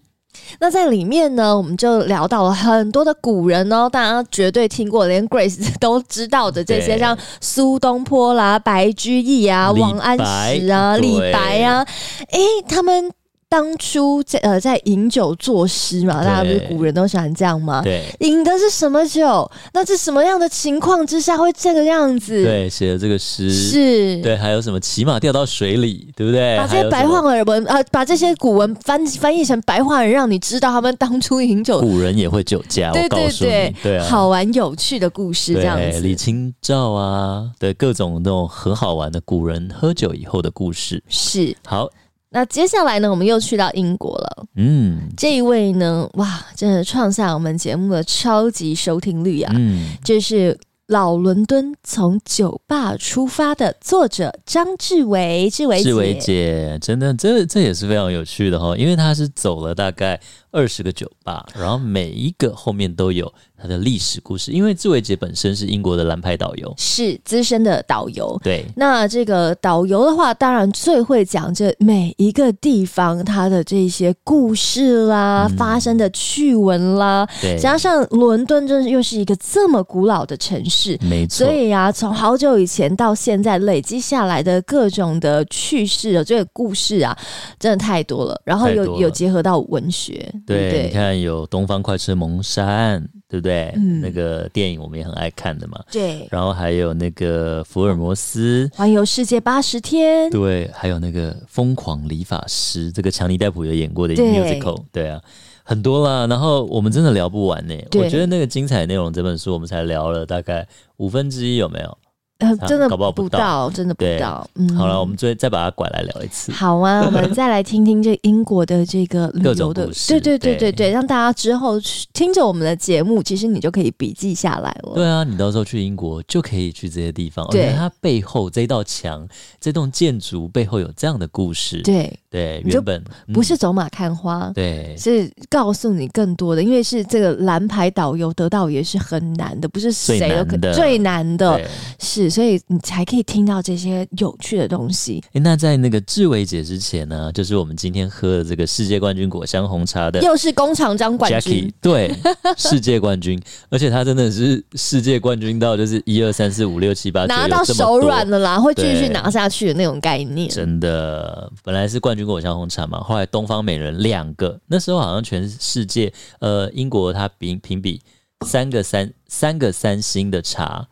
那在里面呢，我们就聊到了很多的古人哦，大家绝对听过，连 Grace *laughs* 都知道的这些，像苏东坡啦、白居易啊、王安石啊、李白啊，哎，他们。当初在呃在饮酒作诗嘛，大家不是古人都喜欢这样吗？对，饮的是什么酒？那是什么样的情况之下会这个样子？对，写的这个诗是，对，还有什么骑马掉到水里，对不对？把这些白话文啊，把这些古文翻翻译成白话文，让你知道他们当初饮酒。古人也会酒驾，对对对，对啊，好玩有趣的故事这样子。李清照啊，对，各种那种很好玩的古人喝酒以后的故事是好。那接下来呢，我们又去到英国了。嗯，这一位呢，哇，真的创下我们节目的超级收听率啊！嗯，这是老伦敦从酒吧出发的作者张志伟，志伟，志伟姐，真的，这这也是非常有趣的哈，因为他是走了大概二十个酒吧，然后每一个后面都有。它的历史故事，因为志伟姐本身是英国的蓝牌导游，是资深的导游。对，那这个导游的话，当然最会讲这每一个地方它的这些故事啦，嗯、发生的趣闻啦。对，加上伦敦，真又是一个这么古老的城市，没错。所以啊，从好久以前到现在，累积下来的各种的趣事啊，这个故事啊，真的太多了。然后有有结合到文学，对，对，你看有东方快车谋杀案。对不对？嗯，那个电影我们也很爱看的嘛。对，然后还有那个福尔摩斯环游世界八十天。对，还有那个疯狂理发师，这个强尼戴普有演过的 musical 对。对啊，很多啦。然后我们真的聊不完呢。我觉得那个精彩内容，这本书我们才聊了大概五分之一，有没有？呃，真的搞不好不到，真的不到。嗯，好了，我们再再把它拐来聊一次。好啊，我们 *laughs* 再来听听这英国的这个旅游的，对对对对对，让大家之后听着我们的节目，其实你就可以笔记下来了。对啊，你到时候去英国就可以去这些地方，而且它背后这道墙、这栋建筑背后有这样的故事。对对，原本不是走马看花，对，是告诉你更多的，因为是这个蓝牌导游得到也是很难的，不是谁都可最难的，是。所以你才可以听到这些有趣的东西。哎，那在那个志伟姐之前呢，就是我们今天喝的这个世界冠军果香红茶的，又是工厂张冠军，Jackie, 对，世界冠军，*laughs* 而且他真的是世界冠军到就是一二三四五六七八，拿到手软了啦，会继续拿下去的那种概念。真的，本来是冠军果香红茶嘛，后来东方美人两个，那时候好像全世界，呃，英国它评评比三个三三个三星的茶。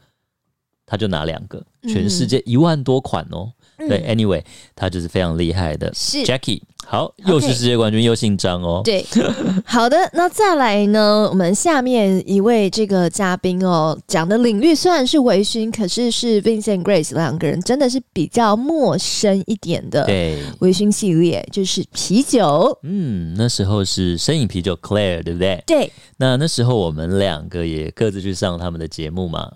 他就拿两个，全世界一万多款哦。嗯、对，anyway，他就是非常厉害的。是 Jackie，好，又是世界冠军.又姓张哦。对，好的，那再来呢？我们下面一位这个嘉宾哦，讲的领域虽然是微醺，可是是 Vince and Grace 两个人真的是比较陌生一点的。对，微醺系列就是啤酒。嗯，那时候是深饮啤酒 Claire，对不对？对。那那时候我们两个也各自去上他们的节目嘛。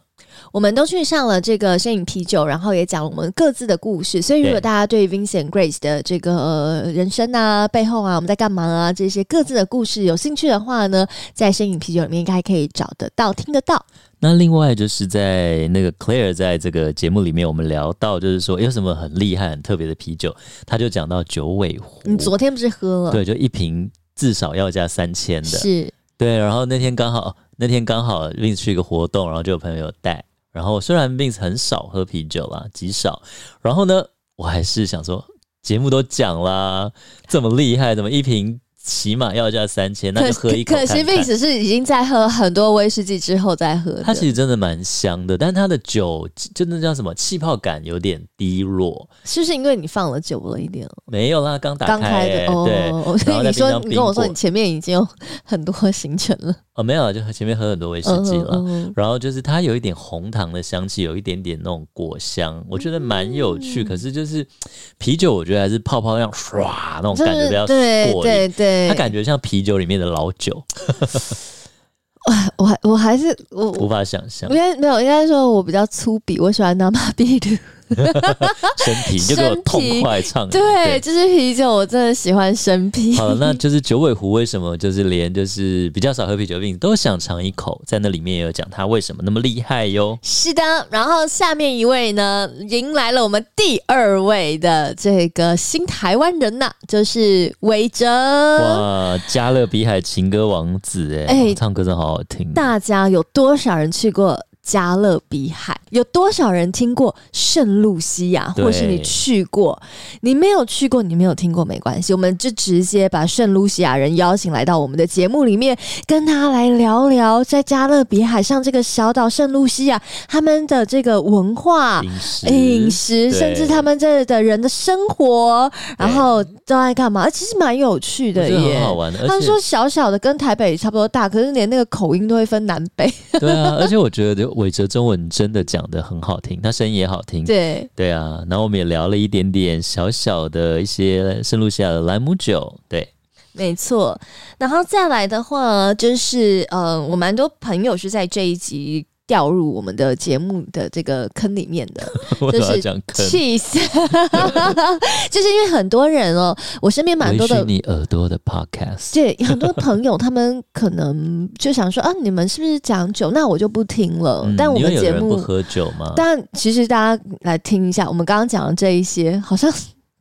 我们都去上了这个身影啤酒，然后也讲了我们各自的故事。所以，如果大家对 Vince and Grace 的这个人生啊、背后啊、我们在干嘛啊这些各自的故事有兴趣的话呢，在身影啤酒里面应该可以找得到、听得到。那另外就是在那个 Claire 在这个节目里面，我们聊到就是说有什么很厉害、很特别的啤酒，他就讲到九尾狐。你昨天不是喝了？对，就一瓶至少要价三千的。是。对，然后那天刚好那天刚好 Vince 去一个活动，然后就有朋友带。然后虽然 Vince 很少喝啤酒啦，极少，然后呢，我还是想说，节目都讲啦，这么厉害，怎么一瓶？起码要价三千，那就喝一口看看。可惜 Vince 是已经在喝很多威士忌之后再喝。它其实真的蛮香的，但它的酒就那叫什么气泡感有点低落，是不是因为你放了久了一点？没有啦，刚打开，刚开的哦。对，所以你说你跟我说你前面已经有很多行程了。哦，没有，就前面喝很多威士忌了。嗯嗯嗯、然后就是它有一点红糖的香气，有一点点那种果香，我觉得蛮有趣。嗯、可是就是啤酒，我觉得还是泡泡那样唰那种感觉比较过瘾。对对对。它感觉像啤酒里面的老酒，*laughs* 我还我还是我无法想象。应该没有，应该说我比较粗鄙，我喜欢拿马比的。*laughs* 生啤就给我痛快唱，对，对就是啤酒，我真的喜欢生啤。好了，那就是九尾狐为什么就是连就是比较少喝啤酒的病都想尝一口，在那里面也有讲他为什么那么厉害哟。是的，然后下面一位呢，迎来了我们第二位的这个新台湾人呐、啊，就是韦哲。哇，加勒比海情歌王子哎，哎，唱歌真好好听。大家有多少人去过？加勒比海有多少人听过圣露西亚，或是你去过？你没有去过，你没有听过，没关系，我们就直接把圣露西亚人邀请来到我们的节目里面，跟他来聊聊在加勒比海上这个小岛圣露西亚他们的这个文化、饮食，甚至他们这的人的生活，然后都爱干嘛？其实蛮有趣的耶，很好玩的。他们说小小的跟台北差不多大，可是连那个口音都会分南北。对啊，而且我觉得。韦哲中文真的讲的很好听，他声音也好听。对对啊，然后我们也聊了一点点小小的一些圣露西亚的莱姆酒。对，没错。然后再来的话，就是呃，我蛮多朋友是在这一集。掉入我们的节目的这个坑里面的，*laughs* 就是气死，*laughs* 就是因为很多人哦，我身边蛮多的你耳朵的 podcast，对，很多朋友他们可能就想说啊，你们是不是讲酒？那我就不听了。嗯、但我们节目不喝酒吗？但其实大家来听一下，我们刚刚讲的这一些，好像。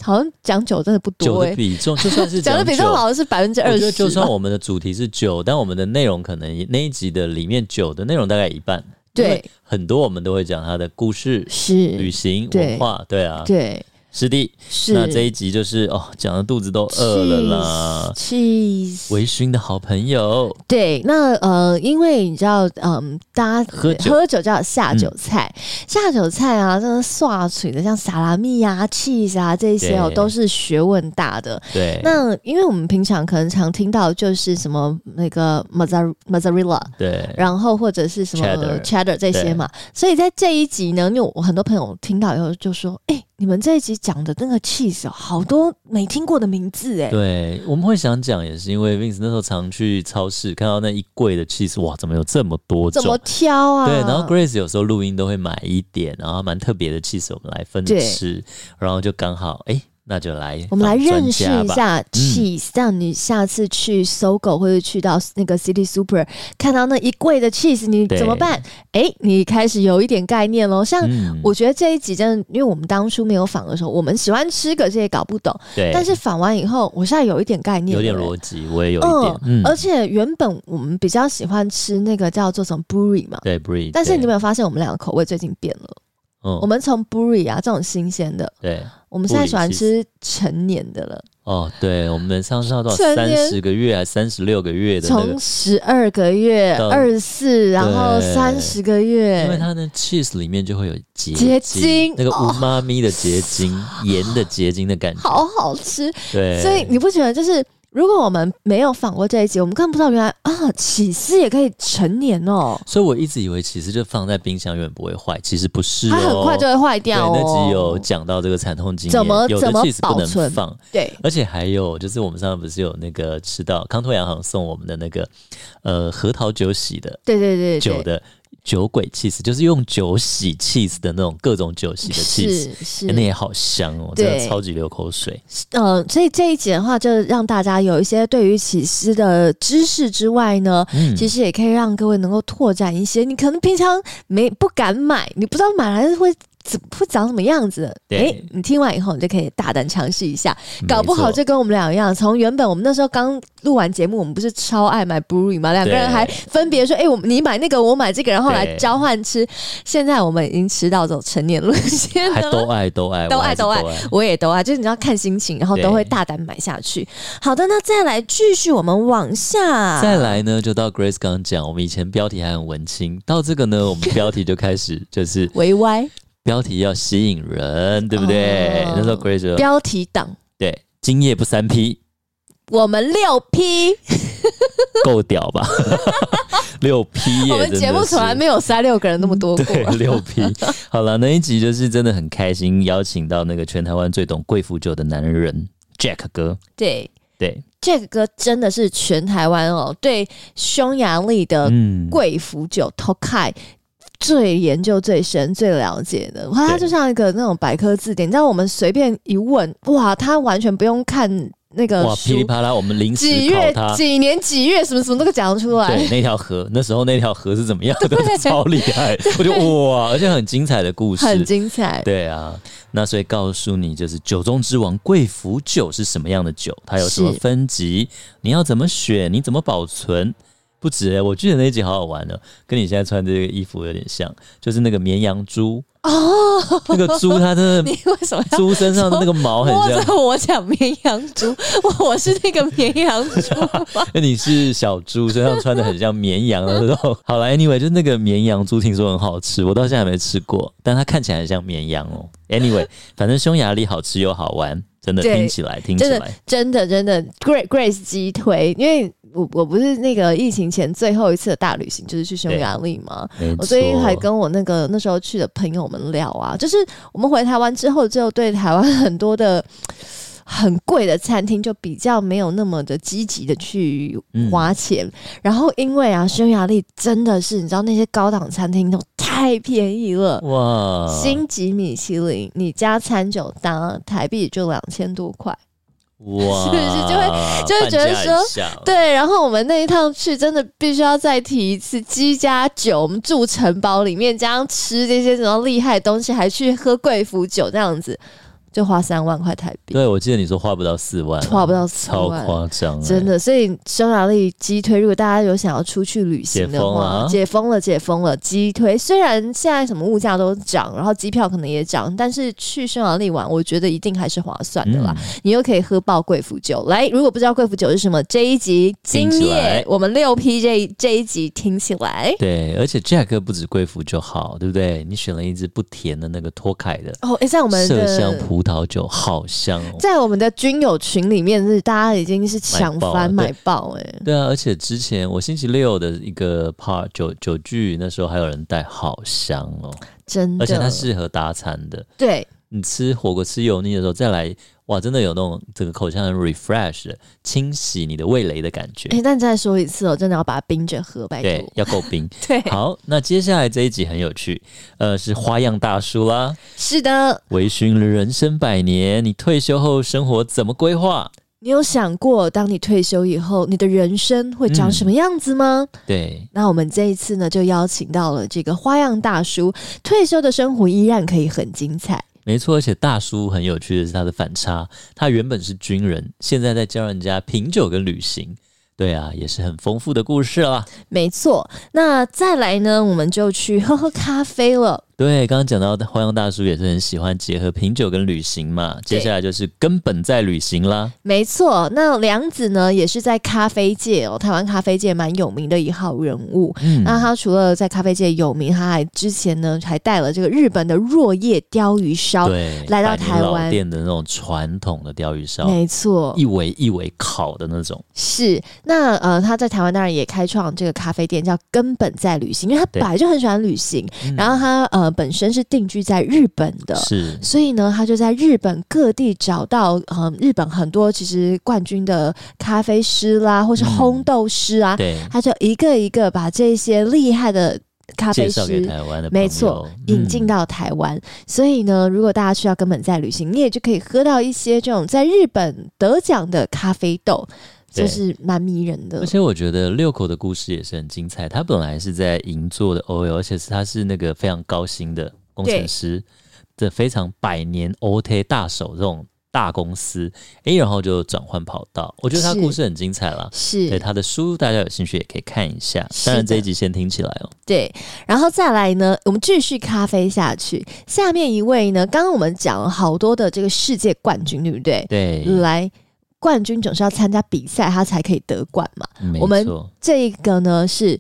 好像讲酒真的不多，酒的比重就算是 *laughs* 讲的比重好像是百分之二十。就算我们的主题是酒，但我们的内容可能那一集的里面酒的内容大概一半。对，很多我们都会讲他的故事、是旅行文化，对啊，对。是的，是。那这一集就是哦，讲的肚子都饿了啦。Cheese，微醺的好朋友。对，那呃，因为你知道，嗯，大家喝酒。喝酒叫下酒菜，嗯、下酒菜啊，这个刷嘴的，像萨拉米啊、cheese 啊这些哦，都是学问大的。对，那因为我们平常可能常听到就是什么那个 mozzarella，对，然后或者是什么 cheddar, cheddar 这些嘛，所以在这一集呢，因为我很多朋友听到以后就说，哎。你们这一集讲的那个 cheese 好多没听过的名字哎。对，我们会想讲也是因为 Vince 那时候常去超市看到那一柜的 cheese，哇，怎么有这么多种？怎么挑啊？对，然后 Grace 有时候录音都会买一点，然后蛮特别的 cheese 我们来分着吃，然后就刚好哎。那就来，我们来认识一下 cheese，让、嗯、你下次去搜狗或者去到那个 City Super 看到那一柜的 cheese，你怎么办？哎，你开始有一点概念喽。像我觉得这一集真的，因为我们当初没有访的时候，我们喜欢吃，可是也搞不懂。对。但是访完以后，我现在有一点概念，有点逻辑，我也有一点。嗯。而且原本我们比较喜欢吃那个叫做什么 Brie 嘛，对 Brie。但是你有没有发现，我们两个口味最近变了？嗯。我们从 Brie 啊这种新鲜的，对。我们现在喜欢吃成年的了哦，对，我们上上到三十个月还三十六个月的，从十二个月、二十四，然后三十个月，因为它的 cheese 里面就会有结晶，结晶那个乌妈咪的结晶，哦、*laughs* 盐的结晶的感觉，好好吃。对，所以你不觉得就是？如果我们没有访过这一集，我们根本不知道原来啊，起司也可以成年哦。所以我一直以为起司就放在冰箱永远不会坏，其实不是、哦，它很快就会坏掉、哦。对，那集有讲到这个惨痛经验，怎么有的起司不能放。对，而且还有就是我们上次不是有那个吃到康托洋行送我们的那个呃核桃酒洗的，对对对，对，酒的。酒鬼起司就是用酒洗起司的那种各种酒洗的起司，是是，那也好香哦，真的超级流口水。呃，所以这一集的话，就让大家有一些对于起司的知识之外呢，嗯，其实也可以让各位能够拓展一些，你可能平常没不敢买，你不知道买来会。怎会长什么样子？哎，你听完以后，你就可以大胆尝试一下，搞不好就跟我们俩一样。从原本我们那时候刚录完节目，我们不是超爱买 Brie 吗？两个人还分别说：“哎，我你买那个，我买这个，然后来交换吃。”现在我们已经吃到走成年路线了，都爱 *laughs* 都爱都爱都爱，我也都爱，就是你要看心情，然后都会大胆买下去。好的，那再来继续我们往下，再来呢，就到 Grace 刚刚讲，我们以前标题还很文青，到这个呢，我们标题就开始就是微歪。标题要吸引人，对不对？哦、那时候 Grace 标题党，对，今夜不三 P，我们六 P，*laughs* 够屌吧？*laughs* 六 P，*laughs* 我们节目从来没有三六个人那么多过。对，六 P。好了，那一集就是真的很开心，邀请到那个全台湾最懂贵腐酒的男人 Jack 哥。对对，Jack 哥真的是全台湾哦，对匈牙利的贵腐酒 Tokai 最研究最深、最了解的，哇，他就像一个那种百科字典。你知道，我们随便一问，哇，他完全不用看那个哇，噼里啪啦，我们临时几月几年几月什么什么都给讲出来。对，那条河那时候那条河是怎么样的？超厉害！我就哇，而且很精彩的故事，很精彩。对啊，那所以告诉你，就是酒中之王贵腐酒是什么样的酒，它有什么分级，你要怎么选，你怎么保存。不止哎、欸，我记得那一集好好玩呢，跟你现在穿这个衣服有点像，就是那个绵羊猪哦，那个猪它真的，*laughs* 你为什么猪身上的那个毛很像？我讲绵羊猪，我是那个绵羊猪 *laughs* *laughs* 那你是小猪，身上穿的很像绵羊的那种。好了，Anyway，就是那个绵羊猪，听说很好吃，我到现在还没吃过，但它看起来很像绵羊哦。Anyway，反正匈牙利好吃又好玩，真的听起来听起来真的真的 Grace Grace 激推，因为。我我不是那个疫情前最后一次的大旅行，就是去匈牙利嘛。我最近还跟我那个那时候去的朋友们聊啊，就是我们回台湾之后，就对台湾很多的很贵的餐厅就比较没有那么的积极的去花钱。嗯、然后因为啊，匈牙利真的是你知道那些高档餐厅都太便宜了哇，星级米其林你加餐酒搭台币就两千多块。哇，是不是就会 *laughs* 就会觉得说，对，然后我们那一趟去真的必须要再提一次鸡加酒，我们住城堡里面，加上吃这些什么厉害的东西，还去喝贵腐酒这样子。就花三万块台币，对，我记得你说花不到四万，花不到四万，超夸张，真的。所以匈牙利击推，如果大家有想要出去旅行的话，解封了，解封了，击推。虽然现在什么物价都涨，然后机票可能也涨，但是去匈牙利玩，我觉得一定还是划算的啦。嗯、你又可以喝爆贵腐酒。来，如果不知道贵腐酒是什么，这一集今夜我们六 P 这这一集听起来，对，而且 Jack 不止贵腐就好，对不对？你选了一支不甜的那个托凯的哦，哎，在我们的麝香葡。葡萄酒好香哦，在我们的军友群里面是大家已经是抢翻买爆哎、欸，对啊，而且之前我星期六的一个 part 酒酒具，那时候还有人带，好香哦，真的，而且它适合搭餐的，对，你吃火锅吃油腻的时候再来。哇，真的有那种这个口腔很 refresh 清洗你的味蕾的感觉。哎，但再说一次哦，真的要把它冰着喝，拜托。对，要够冰。*laughs* 对，好，那接下来这一集很有趣，呃，是花样大叔啦。是的，微醺人生百年，你退休后生活怎么规划？你有想过，当你退休以后，你的人生会长什么样子吗？嗯、对，那我们这一次呢，就邀请到了这个花样大叔，退休的生活依然可以很精彩。没错，而且大叔很有趣的是他的反差，他原本是军人，现在在教人家品酒跟旅行。对啊，也是很丰富的故事啦。没错，那再来呢，我们就去喝喝咖啡了。对，刚刚讲到的花样大叔也是很喜欢结合品酒跟旅行嘛。接下来就是根本在旅行啦。没错，那梁子呢也是在咖啡界哦，台湾咖啡界蛮有名的一号人物。嗯，那他除了在咖啡界有名，他还之前呢还带了这个日本的若叶鲷鱼烧，对，来到台湾店的那种传统的鲷鱼烧，没错，一尾一尾烤的那种。是，那呃他在台湾当然也开创这个咖啡店，叫根本在旅行，因为他本来就很喜欢旅行，然后他呃。本身是定居在日本的，是，所以呢，他就在日本各地找到，嗯、呃，日本很多其实冠军的咖啡师啦，或是烘豆师啊，嗯、对，他就一个一个把这些厉害的咖啡师没错，引进到台湾。嗯、所以呢，如果大家需要根本在旅行，你也就可以喝到一些这种在日本得奖的咖啡豆。就是蛮迷人的，而且我觉得六口的故事也是很精彩。他本来是在银座的 OL，而且是他是那个非常高薪的工程师的非常百年 OT 大手这种大公司，哎，然后就转换跑道。我觉得他故事很精彩了，是对他的书，大家有兴趣也可以看一下。当然这一集先听起来哦。对，然后再来呢，我们继续咖啡下去。下面一位呢，刚刚我们讲了好多的这个世界冠军，对不对？对，来。冠军总是要参加比赛，他才可以得冠嘛。我们这个呢是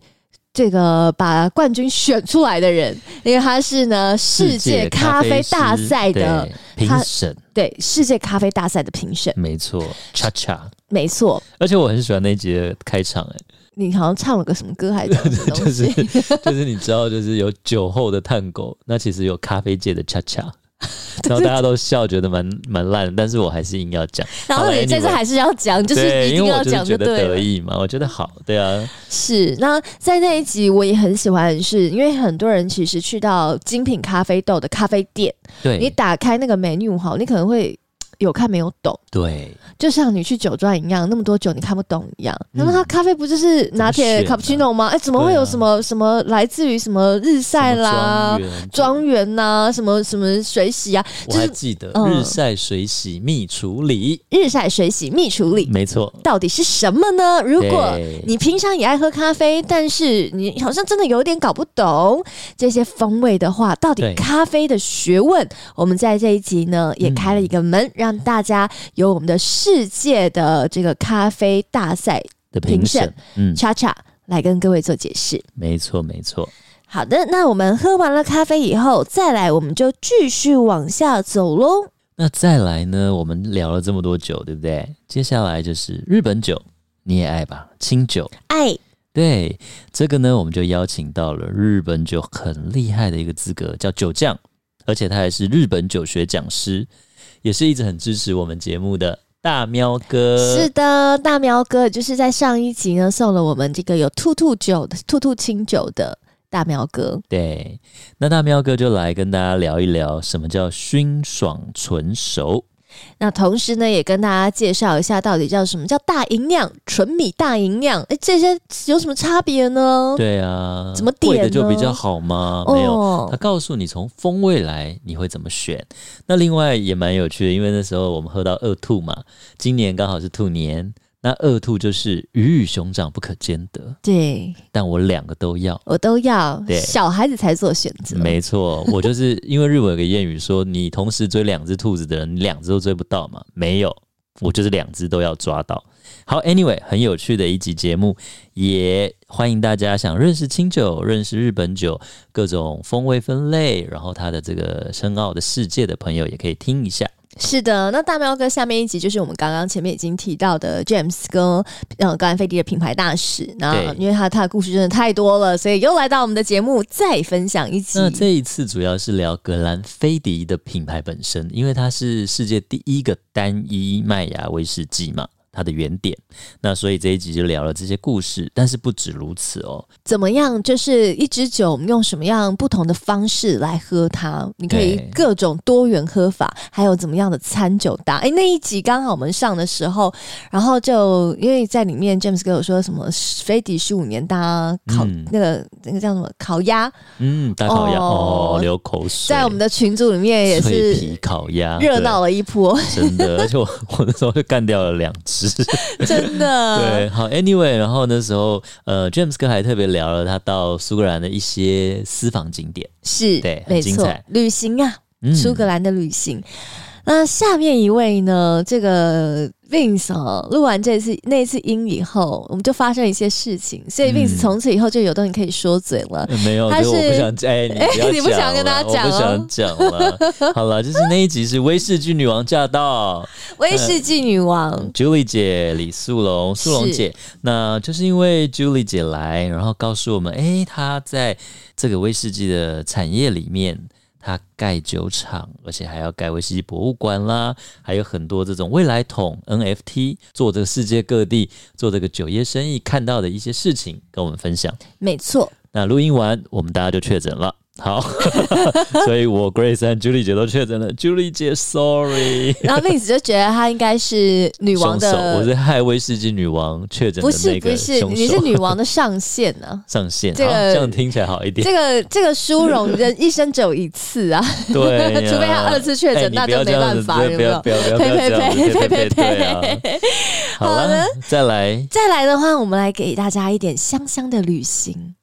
这个把冠军选出来的人，因为他是呢世界咖啡大赛的评审，对世界咖啡大赛的评审。没错，Cha Cha，没错。而且我很喜欢那一集的开场，哎，你好像唱了个什么歌还是什么东西？*laughs* 就是就是你知道，就是有酒后的探狗，那其实有咖啡界的 Cha Cha。*laughs* 然后大家都笑，觉得蛮 *laughs* 蛮烂，但是我还是硬要讲。*laughs* 然后你这次还是要讲，就是一定要讲，觉得得意嘛，我觉得好，对啊。是，那在那一集我也很喜欢的是，因为很多人其实去到精品咖啡豆的咖啡店，对，你打开那个 menu 哈，你可能会。有看没有懂，对，就像你去酒庄一样，那么多酒你看不懂一样。那么它咖啡不就是拿铁、卡布奇诺吗？哎，怎么会有什么什么来自于什么日晒啦、庄园呐、什么什么水洗啊？我还记得日晒水洗蜜处理，日晒水洗蜜处理，没错。到底是什么呢？如果你平常也爱喝咖啡，但是你好像真的有点搞不懂这些风味的话，到底咖啡的学问，我们在这一集呢也开了一个门让。大家由我们的世界的这个咖啡大赛的评审，嗯，Cha Cha 来跟各位做解释。没错，没错。好的，那我们喝完了咖啡以后，再来我们就继续往下走喽。那再来呢？我们聊了这么多酒，对不对？接下来就是日本酒，你也爱吧？清酒，爱。对，这个呢，我们就邀请到了日本酒很厉害的一个资格，叫酒匠，而且他还是日本酒学讲师。也是一直很支持我们节目的大喵哥，是的，大喵哥就是在上一集呢送了我们这个有兔兔酒的兔兔清酒的大喵哥。对，那大喵哥就来跟大家聊一聊什么叫熏爽醇熟。那同时呢，也跟大家介绍一下，到底叫什么叫大营养、纯米大营养？哎，这些有什么差别呢？对啊，怎么点的就比较好吗？没有，他告诉你从风味来，你会怎么选？那另外也蛮有趣的，因为那时候我们喝到二兔嘛，今年刚好是兔年。那恶兔就是鱼与熊掌不可兼得，对。但我两个都要，我都要。对，小孩子才做选择。没错，我就是因为日本有个谚语说，你同时追两只兔子的人，你两只都追不到嘛。没有，我就是两只都要抓到。好，Anyway，很有趣的一集节目，也欢迎大家想认识清酒、认识日本酒各种风味分类，然后它的这个深奥的世界的朋友，也可以听一下。是的，那大喵哥下面一集就是我们刚刚前面已经提到的 James 跟呃格兰菲迪的品牌大使。那因为他他的故事真的太多了，所以又来到我们的节目再分享一集。那这一次主要是聊格兰菲迪的品牌本身，因为它是世界第一个单一麦芽威士忌嘛。它的原点，那所以这一集就聊了这些故事，但是不止如此哦。怎么样？就是一支酒，我们用什么样不同的方式来喝它？你可以各种多元喝法，还有怎么样的餐酒搭？哎，那一集刚好我们上的时候，然后就因为在里面，James 跟我说什么飞迪十五年搭烤、嗯、那个那个叫什么烤鸭？嗯，大烤鸭哦，哦，流口水。在我们的群组里面也是皮烤鸭，热闹了一波。真的，而且我 *laughs* 我那时候就干掉了两只。*laughs* 真的对，好，Anyway，然后那时候，呃，James 哥还特别聊了他到苏格兰的一些私房景点，是对，很精彩，旅行啊，苏格兰的旅行。嗯那下面一位呢？这个 Vince 哦，录完这次那次音以后，我们就发生了一些事情，所以 Vince 从此以后就有东西可以说嘴了。嗯、没有，他是我不想哎，你不 *laughs* 你不想跟他讲，我不想讲了。*laughs* 好了，就是那一集是威士忌女王驾到，威士忌女王、嗯、Julie 姐李素龙，素龙姐，那就是因为 Julie 姐来，然后告诉我们，哎，她在这个威士忌的产业里面。他盖酒厂，而且还要盖威士忌博物馆啦，还有很多这种未来桶 NFT，做这个世界各地做这个酒业生意看到的一些事情，跟我们分享。没错，那录音完，我们大家就确诊了。好，*laughs* 所以我 Grace 和 Julie 姐都确诊了。Julie 姐，Sorry。然后 Vince 就觉得她应该是女王的，我是害威士忌女王确诊的那个不是不是，你是女王的上线呢、啊？*laughs* 上线，这个这样听起来好一点。这个这个殊荣人一生只有一次啊，*laughs* 对，除非他二次确诊、欸，那就没办法，有没有？呸呸呸呸呸呸呸！好了，再来再来的话，我们来给大家一点香香的旅行。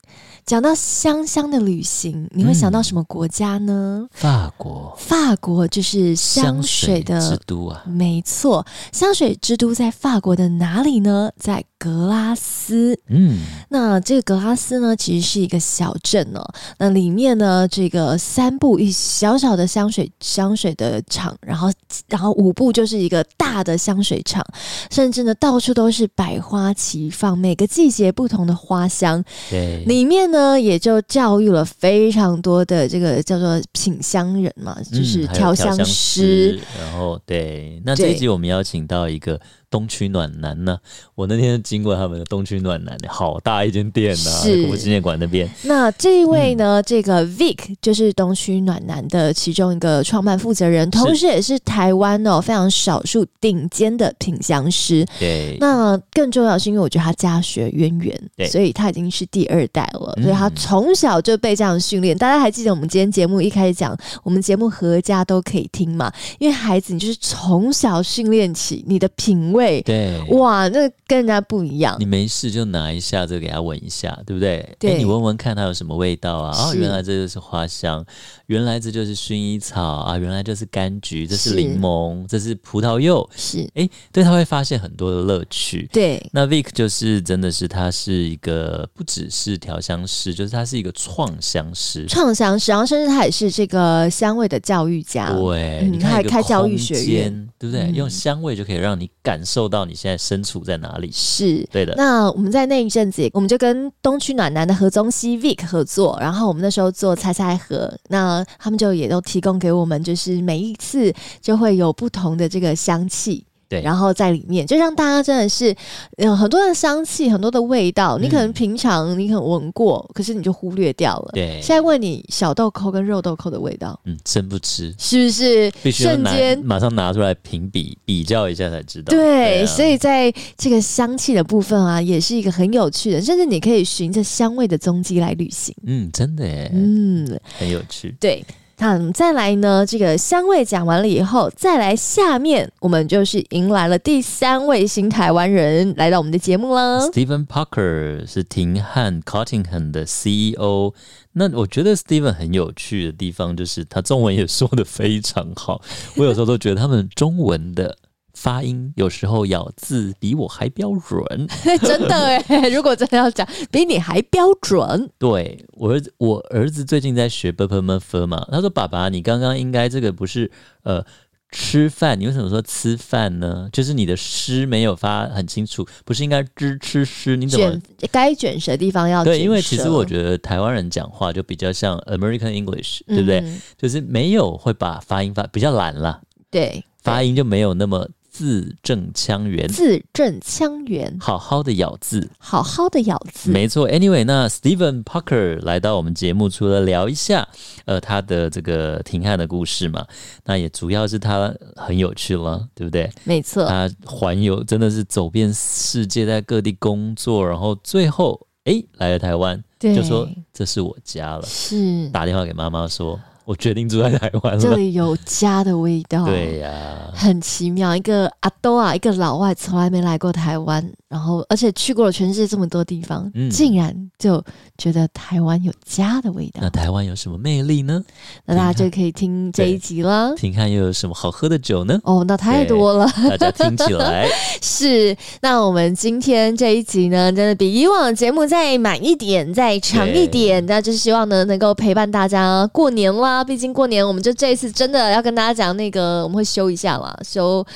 讲到香香的旅行，你会想到什么国家呢？嗯、法国，法国就是香水的水之都啊！没错，香水之都在法国的哪里呢？在格拉斯。嗯，那这个格拉斯呢，其实是一个小镇哦。那里面呢，这个三步一小小的香水香水的厂，然后然后五步就是一个大的香水厂，甚至呢，到处都是百花齐放，每个季节不同的花香。对，里面呢。呢，也就教育了非常多的这个叫做品香人嘛，就是调香师。嗯、调香师然后，对，那这一集我们邀请到一个。东区暖男呢？我那天经过他们的东区暖男，好大一间店呐、啊！是国父纪念馆那边。那这一位呢？嗯、这个 Vic 就是东区暖男的其中一个创办负责人，同时也是台湾哦非常少数顶尖的品香师。对。那更重要是因为我觉得他家学渊源，对，所以他已经是第二代了。所以他从小就被这样训练。大家还记得我们今天节目一开始讲，我们节目合家都可以听嘛？因为孩子，你就是从小训练起你的品味。对，哇，那跟人家不一样。你没事就拿一下这个给他闻一下，对不对？对，欸、你闻闻看它有什么味道啊？哦，原来这就是花香，原来这就是薰衣草啊，原来这是柑橘，这是柠檬，这是葡萄柚。是，哎、欸，对，他会发现很多的乐趣。对，那 Vic 就是真的是他是一个不只是调香师，就是他是一个创香师，创香师，然后甚至他也是这个香味的教育家。对，嗯、你看还开教育学院，对不对？嗯、用香味就可以让你感受到你现在身处在哪里。是对的。那我们在那一阵子，我们就跟东区暖男的何宗熙 Vic 合作，然后我们那时候做猜猜盒，那他们就也都提供给我们，就是每一次就会有不同的这个香气。对，然后在里面就让大家真的是，有很多的香气，很多的味道。嗯、你可能平常你可能闻过，可是你就忽略掉了。对，现在问你小豆蔻跟肉豆蔻的味道，嗯，真不吃，是不是？必须瞬间马上拿出来评比比较一下才知道。对，对啊、所以在这个香气的部分啊，也是一个很有趣的，甚至你可以循着香味的踪迹来旅行。嗯，真的耶，嗯，很有趣。对。那再来呢？这个香味讲完了以后，再来下面，我们就是迎来了第三位新台湾人来到我们的节目了。Stephen Parker 是廷汉 Cottingham 的 CEO。那我觉得 Steven 很有趣的地方，就是他中文也说的非常好。我有时候都觉得他们中文的。发音有时候咬字比我还标准，*laughs* 真的哎！*laughs* 如果真的要讲，比你还标准。对我儿子，我儿子最近在学 b p m f 嘛，他说：“爸爸，你刚刚应该这个不是呃吃饭，你为什么说吃饭呢？就是你的诗没有发很清楚，不是应该知吃诗？你怎么该卷舌的地方要卷对？因为其实我觉得台湾人讲话就比较像 American English，对不对？就是没有会把发音发比较懒了，对。”发音就没有那么字正腔圆，字正腔圆，好好的咬字，好好的咬字，没错。Anyway，那 Steven Parker 来到我们节目，除了聊一下呃他的这个停汉的故事嘛，那也主要是他很有趣了，对不对？没错，他环游真的是走遍世界，在各地工作，然后最后哎来了台湾，就说这是我家了，是。打电话给妈妈说。我决定住在台湾了，这里有家的味道。对呀、啊，很奇妙。一个阿多啊，一个老外，从来没来过台湾。然后，而且去过了全世界这么多地方，嗯、竟然就觉得台湾有家的味道。那台湾有什么魅力呢？那大家就可以听这一集了。*laughs* 听看又有什么好喝的酒呢？哦，那太多了，大家听起来 *laughs* 是。那我们今天这一集呢，真的比以往的节目再满一点，再长一点。那就是希望呢，能够陪伴大家过年啦。毕竟过年，我们就这一次真的要跟大家讲那个，我们会休一下啦，休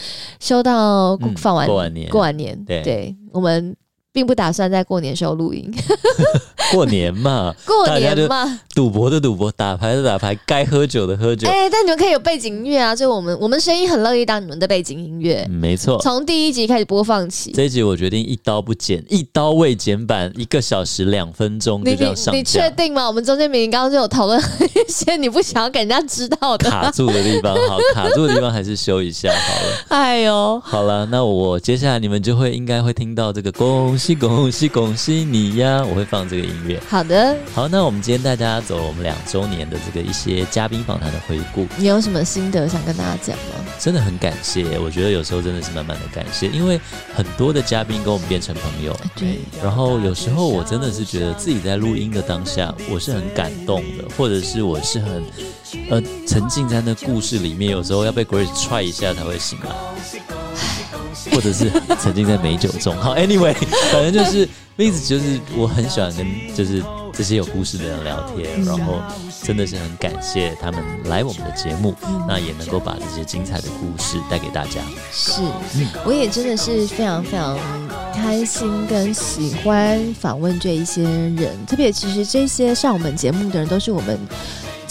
休到放完、嗯、过完年，过完年，对，对我们。并不打算在过年时候录音。*laughs* 过年嘛，*laughs* 过年嘛，赌博的赌博，打牌的打牌，该喝酒的喝酒。哎、欸，但你们可以有背景音乐啊，就我们我们声音很乐意当你们的背景音乐。没错，从第一集开始播放起。这一集我决定一刀不剪，一刀未剪版，一个小时两分钟就这样上架。你确定吗？我们中间明明刚刚就有讨论一些 *laughs* 你不想要给人家知道的卡住的地方，好，卡住的地方还是修一下好了。哎呦，好了，那我接下来你们就会应该会听到这个公。恭喜恭喜恭喜你呀！我会放这个音乐。好的，好，那我们今天带大家走我们两周年的这个一些嘉宾访谈的回顾。你有什么心得想跟大家讲吗？真的很感谢，我觉得有时候真的是满满的感谢，因为很多的嘉宾跟我们变成朋友。对。然后有时候我真的是觉得自己在录音的当下，我是很感动的，或者是我是很呃沉浸在那故事里面，有时候要被 Grace 踹一下才会醒来。或者是沉浸在美酒中，好，Anyway，*laughs* 反正就是一直就是我很喜欢跟就是这些有故事的人聊天，然后真的是很感谢他们来我们的节目，那也能够把这些精彩的故事带给大家。是，我也真的是非常非常开心跟喜欢访问这一些人，特别其实这些上我们节目的人都是我们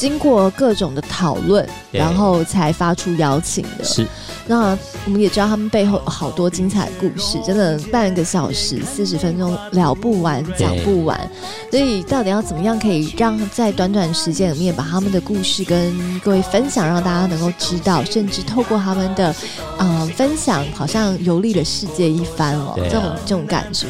经过各种的讨论，然后才发出邀请的。是。那我们也知道他们背后好多精彩的故事，真的半个小时、四十分钟聊不完、讲不完。所以到底要怎么样可以让在短短时间里面把他们的故事跟各位分享，让大家能够知道，甚至透过他们的呃分享，好像游历了世界一番哦，这种这种感觉。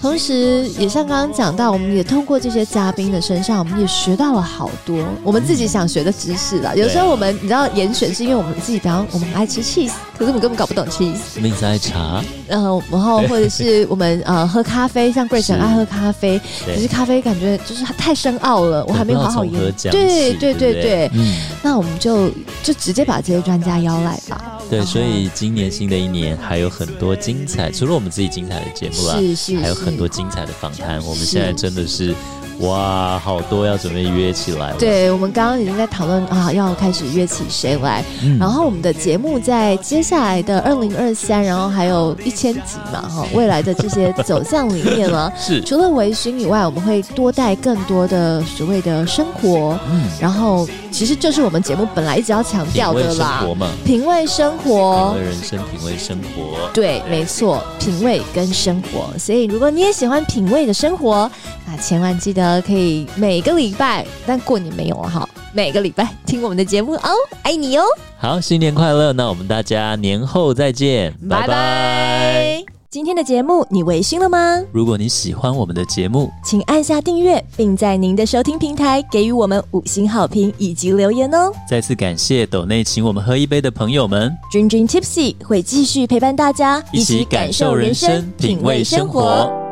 同时，也像刚刚讲到，我们也通过这些嘉宾的身上，我们也学到了好多我们自己想学的知识啦。有时候我们你知道严选是因为我们自己，比方我们爱吃 cheese。可是我们根本搞不懂 cheese。名字爱茶，然后然后或者是我们呃喝咖啡，像 Grace 很爱喝咖啡，可是咖啡感觉就是太深奥了，我还没有好好研究。对对对对，嗯，那我们就就直接把这些专家邀来吧。对，所以今年新的一年还有很多精彩，除了我们自己精彩的节目啦，是是，还有很多精彩的访谈。我们现在真的是。哇，好多要准备约起来。对，我们刚刚已经在讨论啊，要开始约起谁来。嗯、然后我们的节目在接下来的二零二三，然后还有一千集嘛，哈，未来的这些走向里面呢，*laughs* 是除了微醺以外，我们会多带更多的所谓的生活。嗯，然后其实就是我们节目本来一直要强调的啦，品味生活嘛，品味生活，品味人生，品味生活。对，没错，品味跟生活。所以如果你也喜欢品味的生活，那千万记得。呃，可以每个礼拜，但过年没有了哈。每个礼拜听我们的节目哦，爱你哦。好，新年快乐！那我们大家年后再见，拜拜。今天的节目你微醺了吗？如果你喜欢我们的节目，请按下订阅，并在您的收听平台给予我们五星好评以及留言哦。再次感谢斗内请我们喝一杯的朋友们，Dream Dream Tipsy 会继续陪伴大家，一起感受人生，品味生活。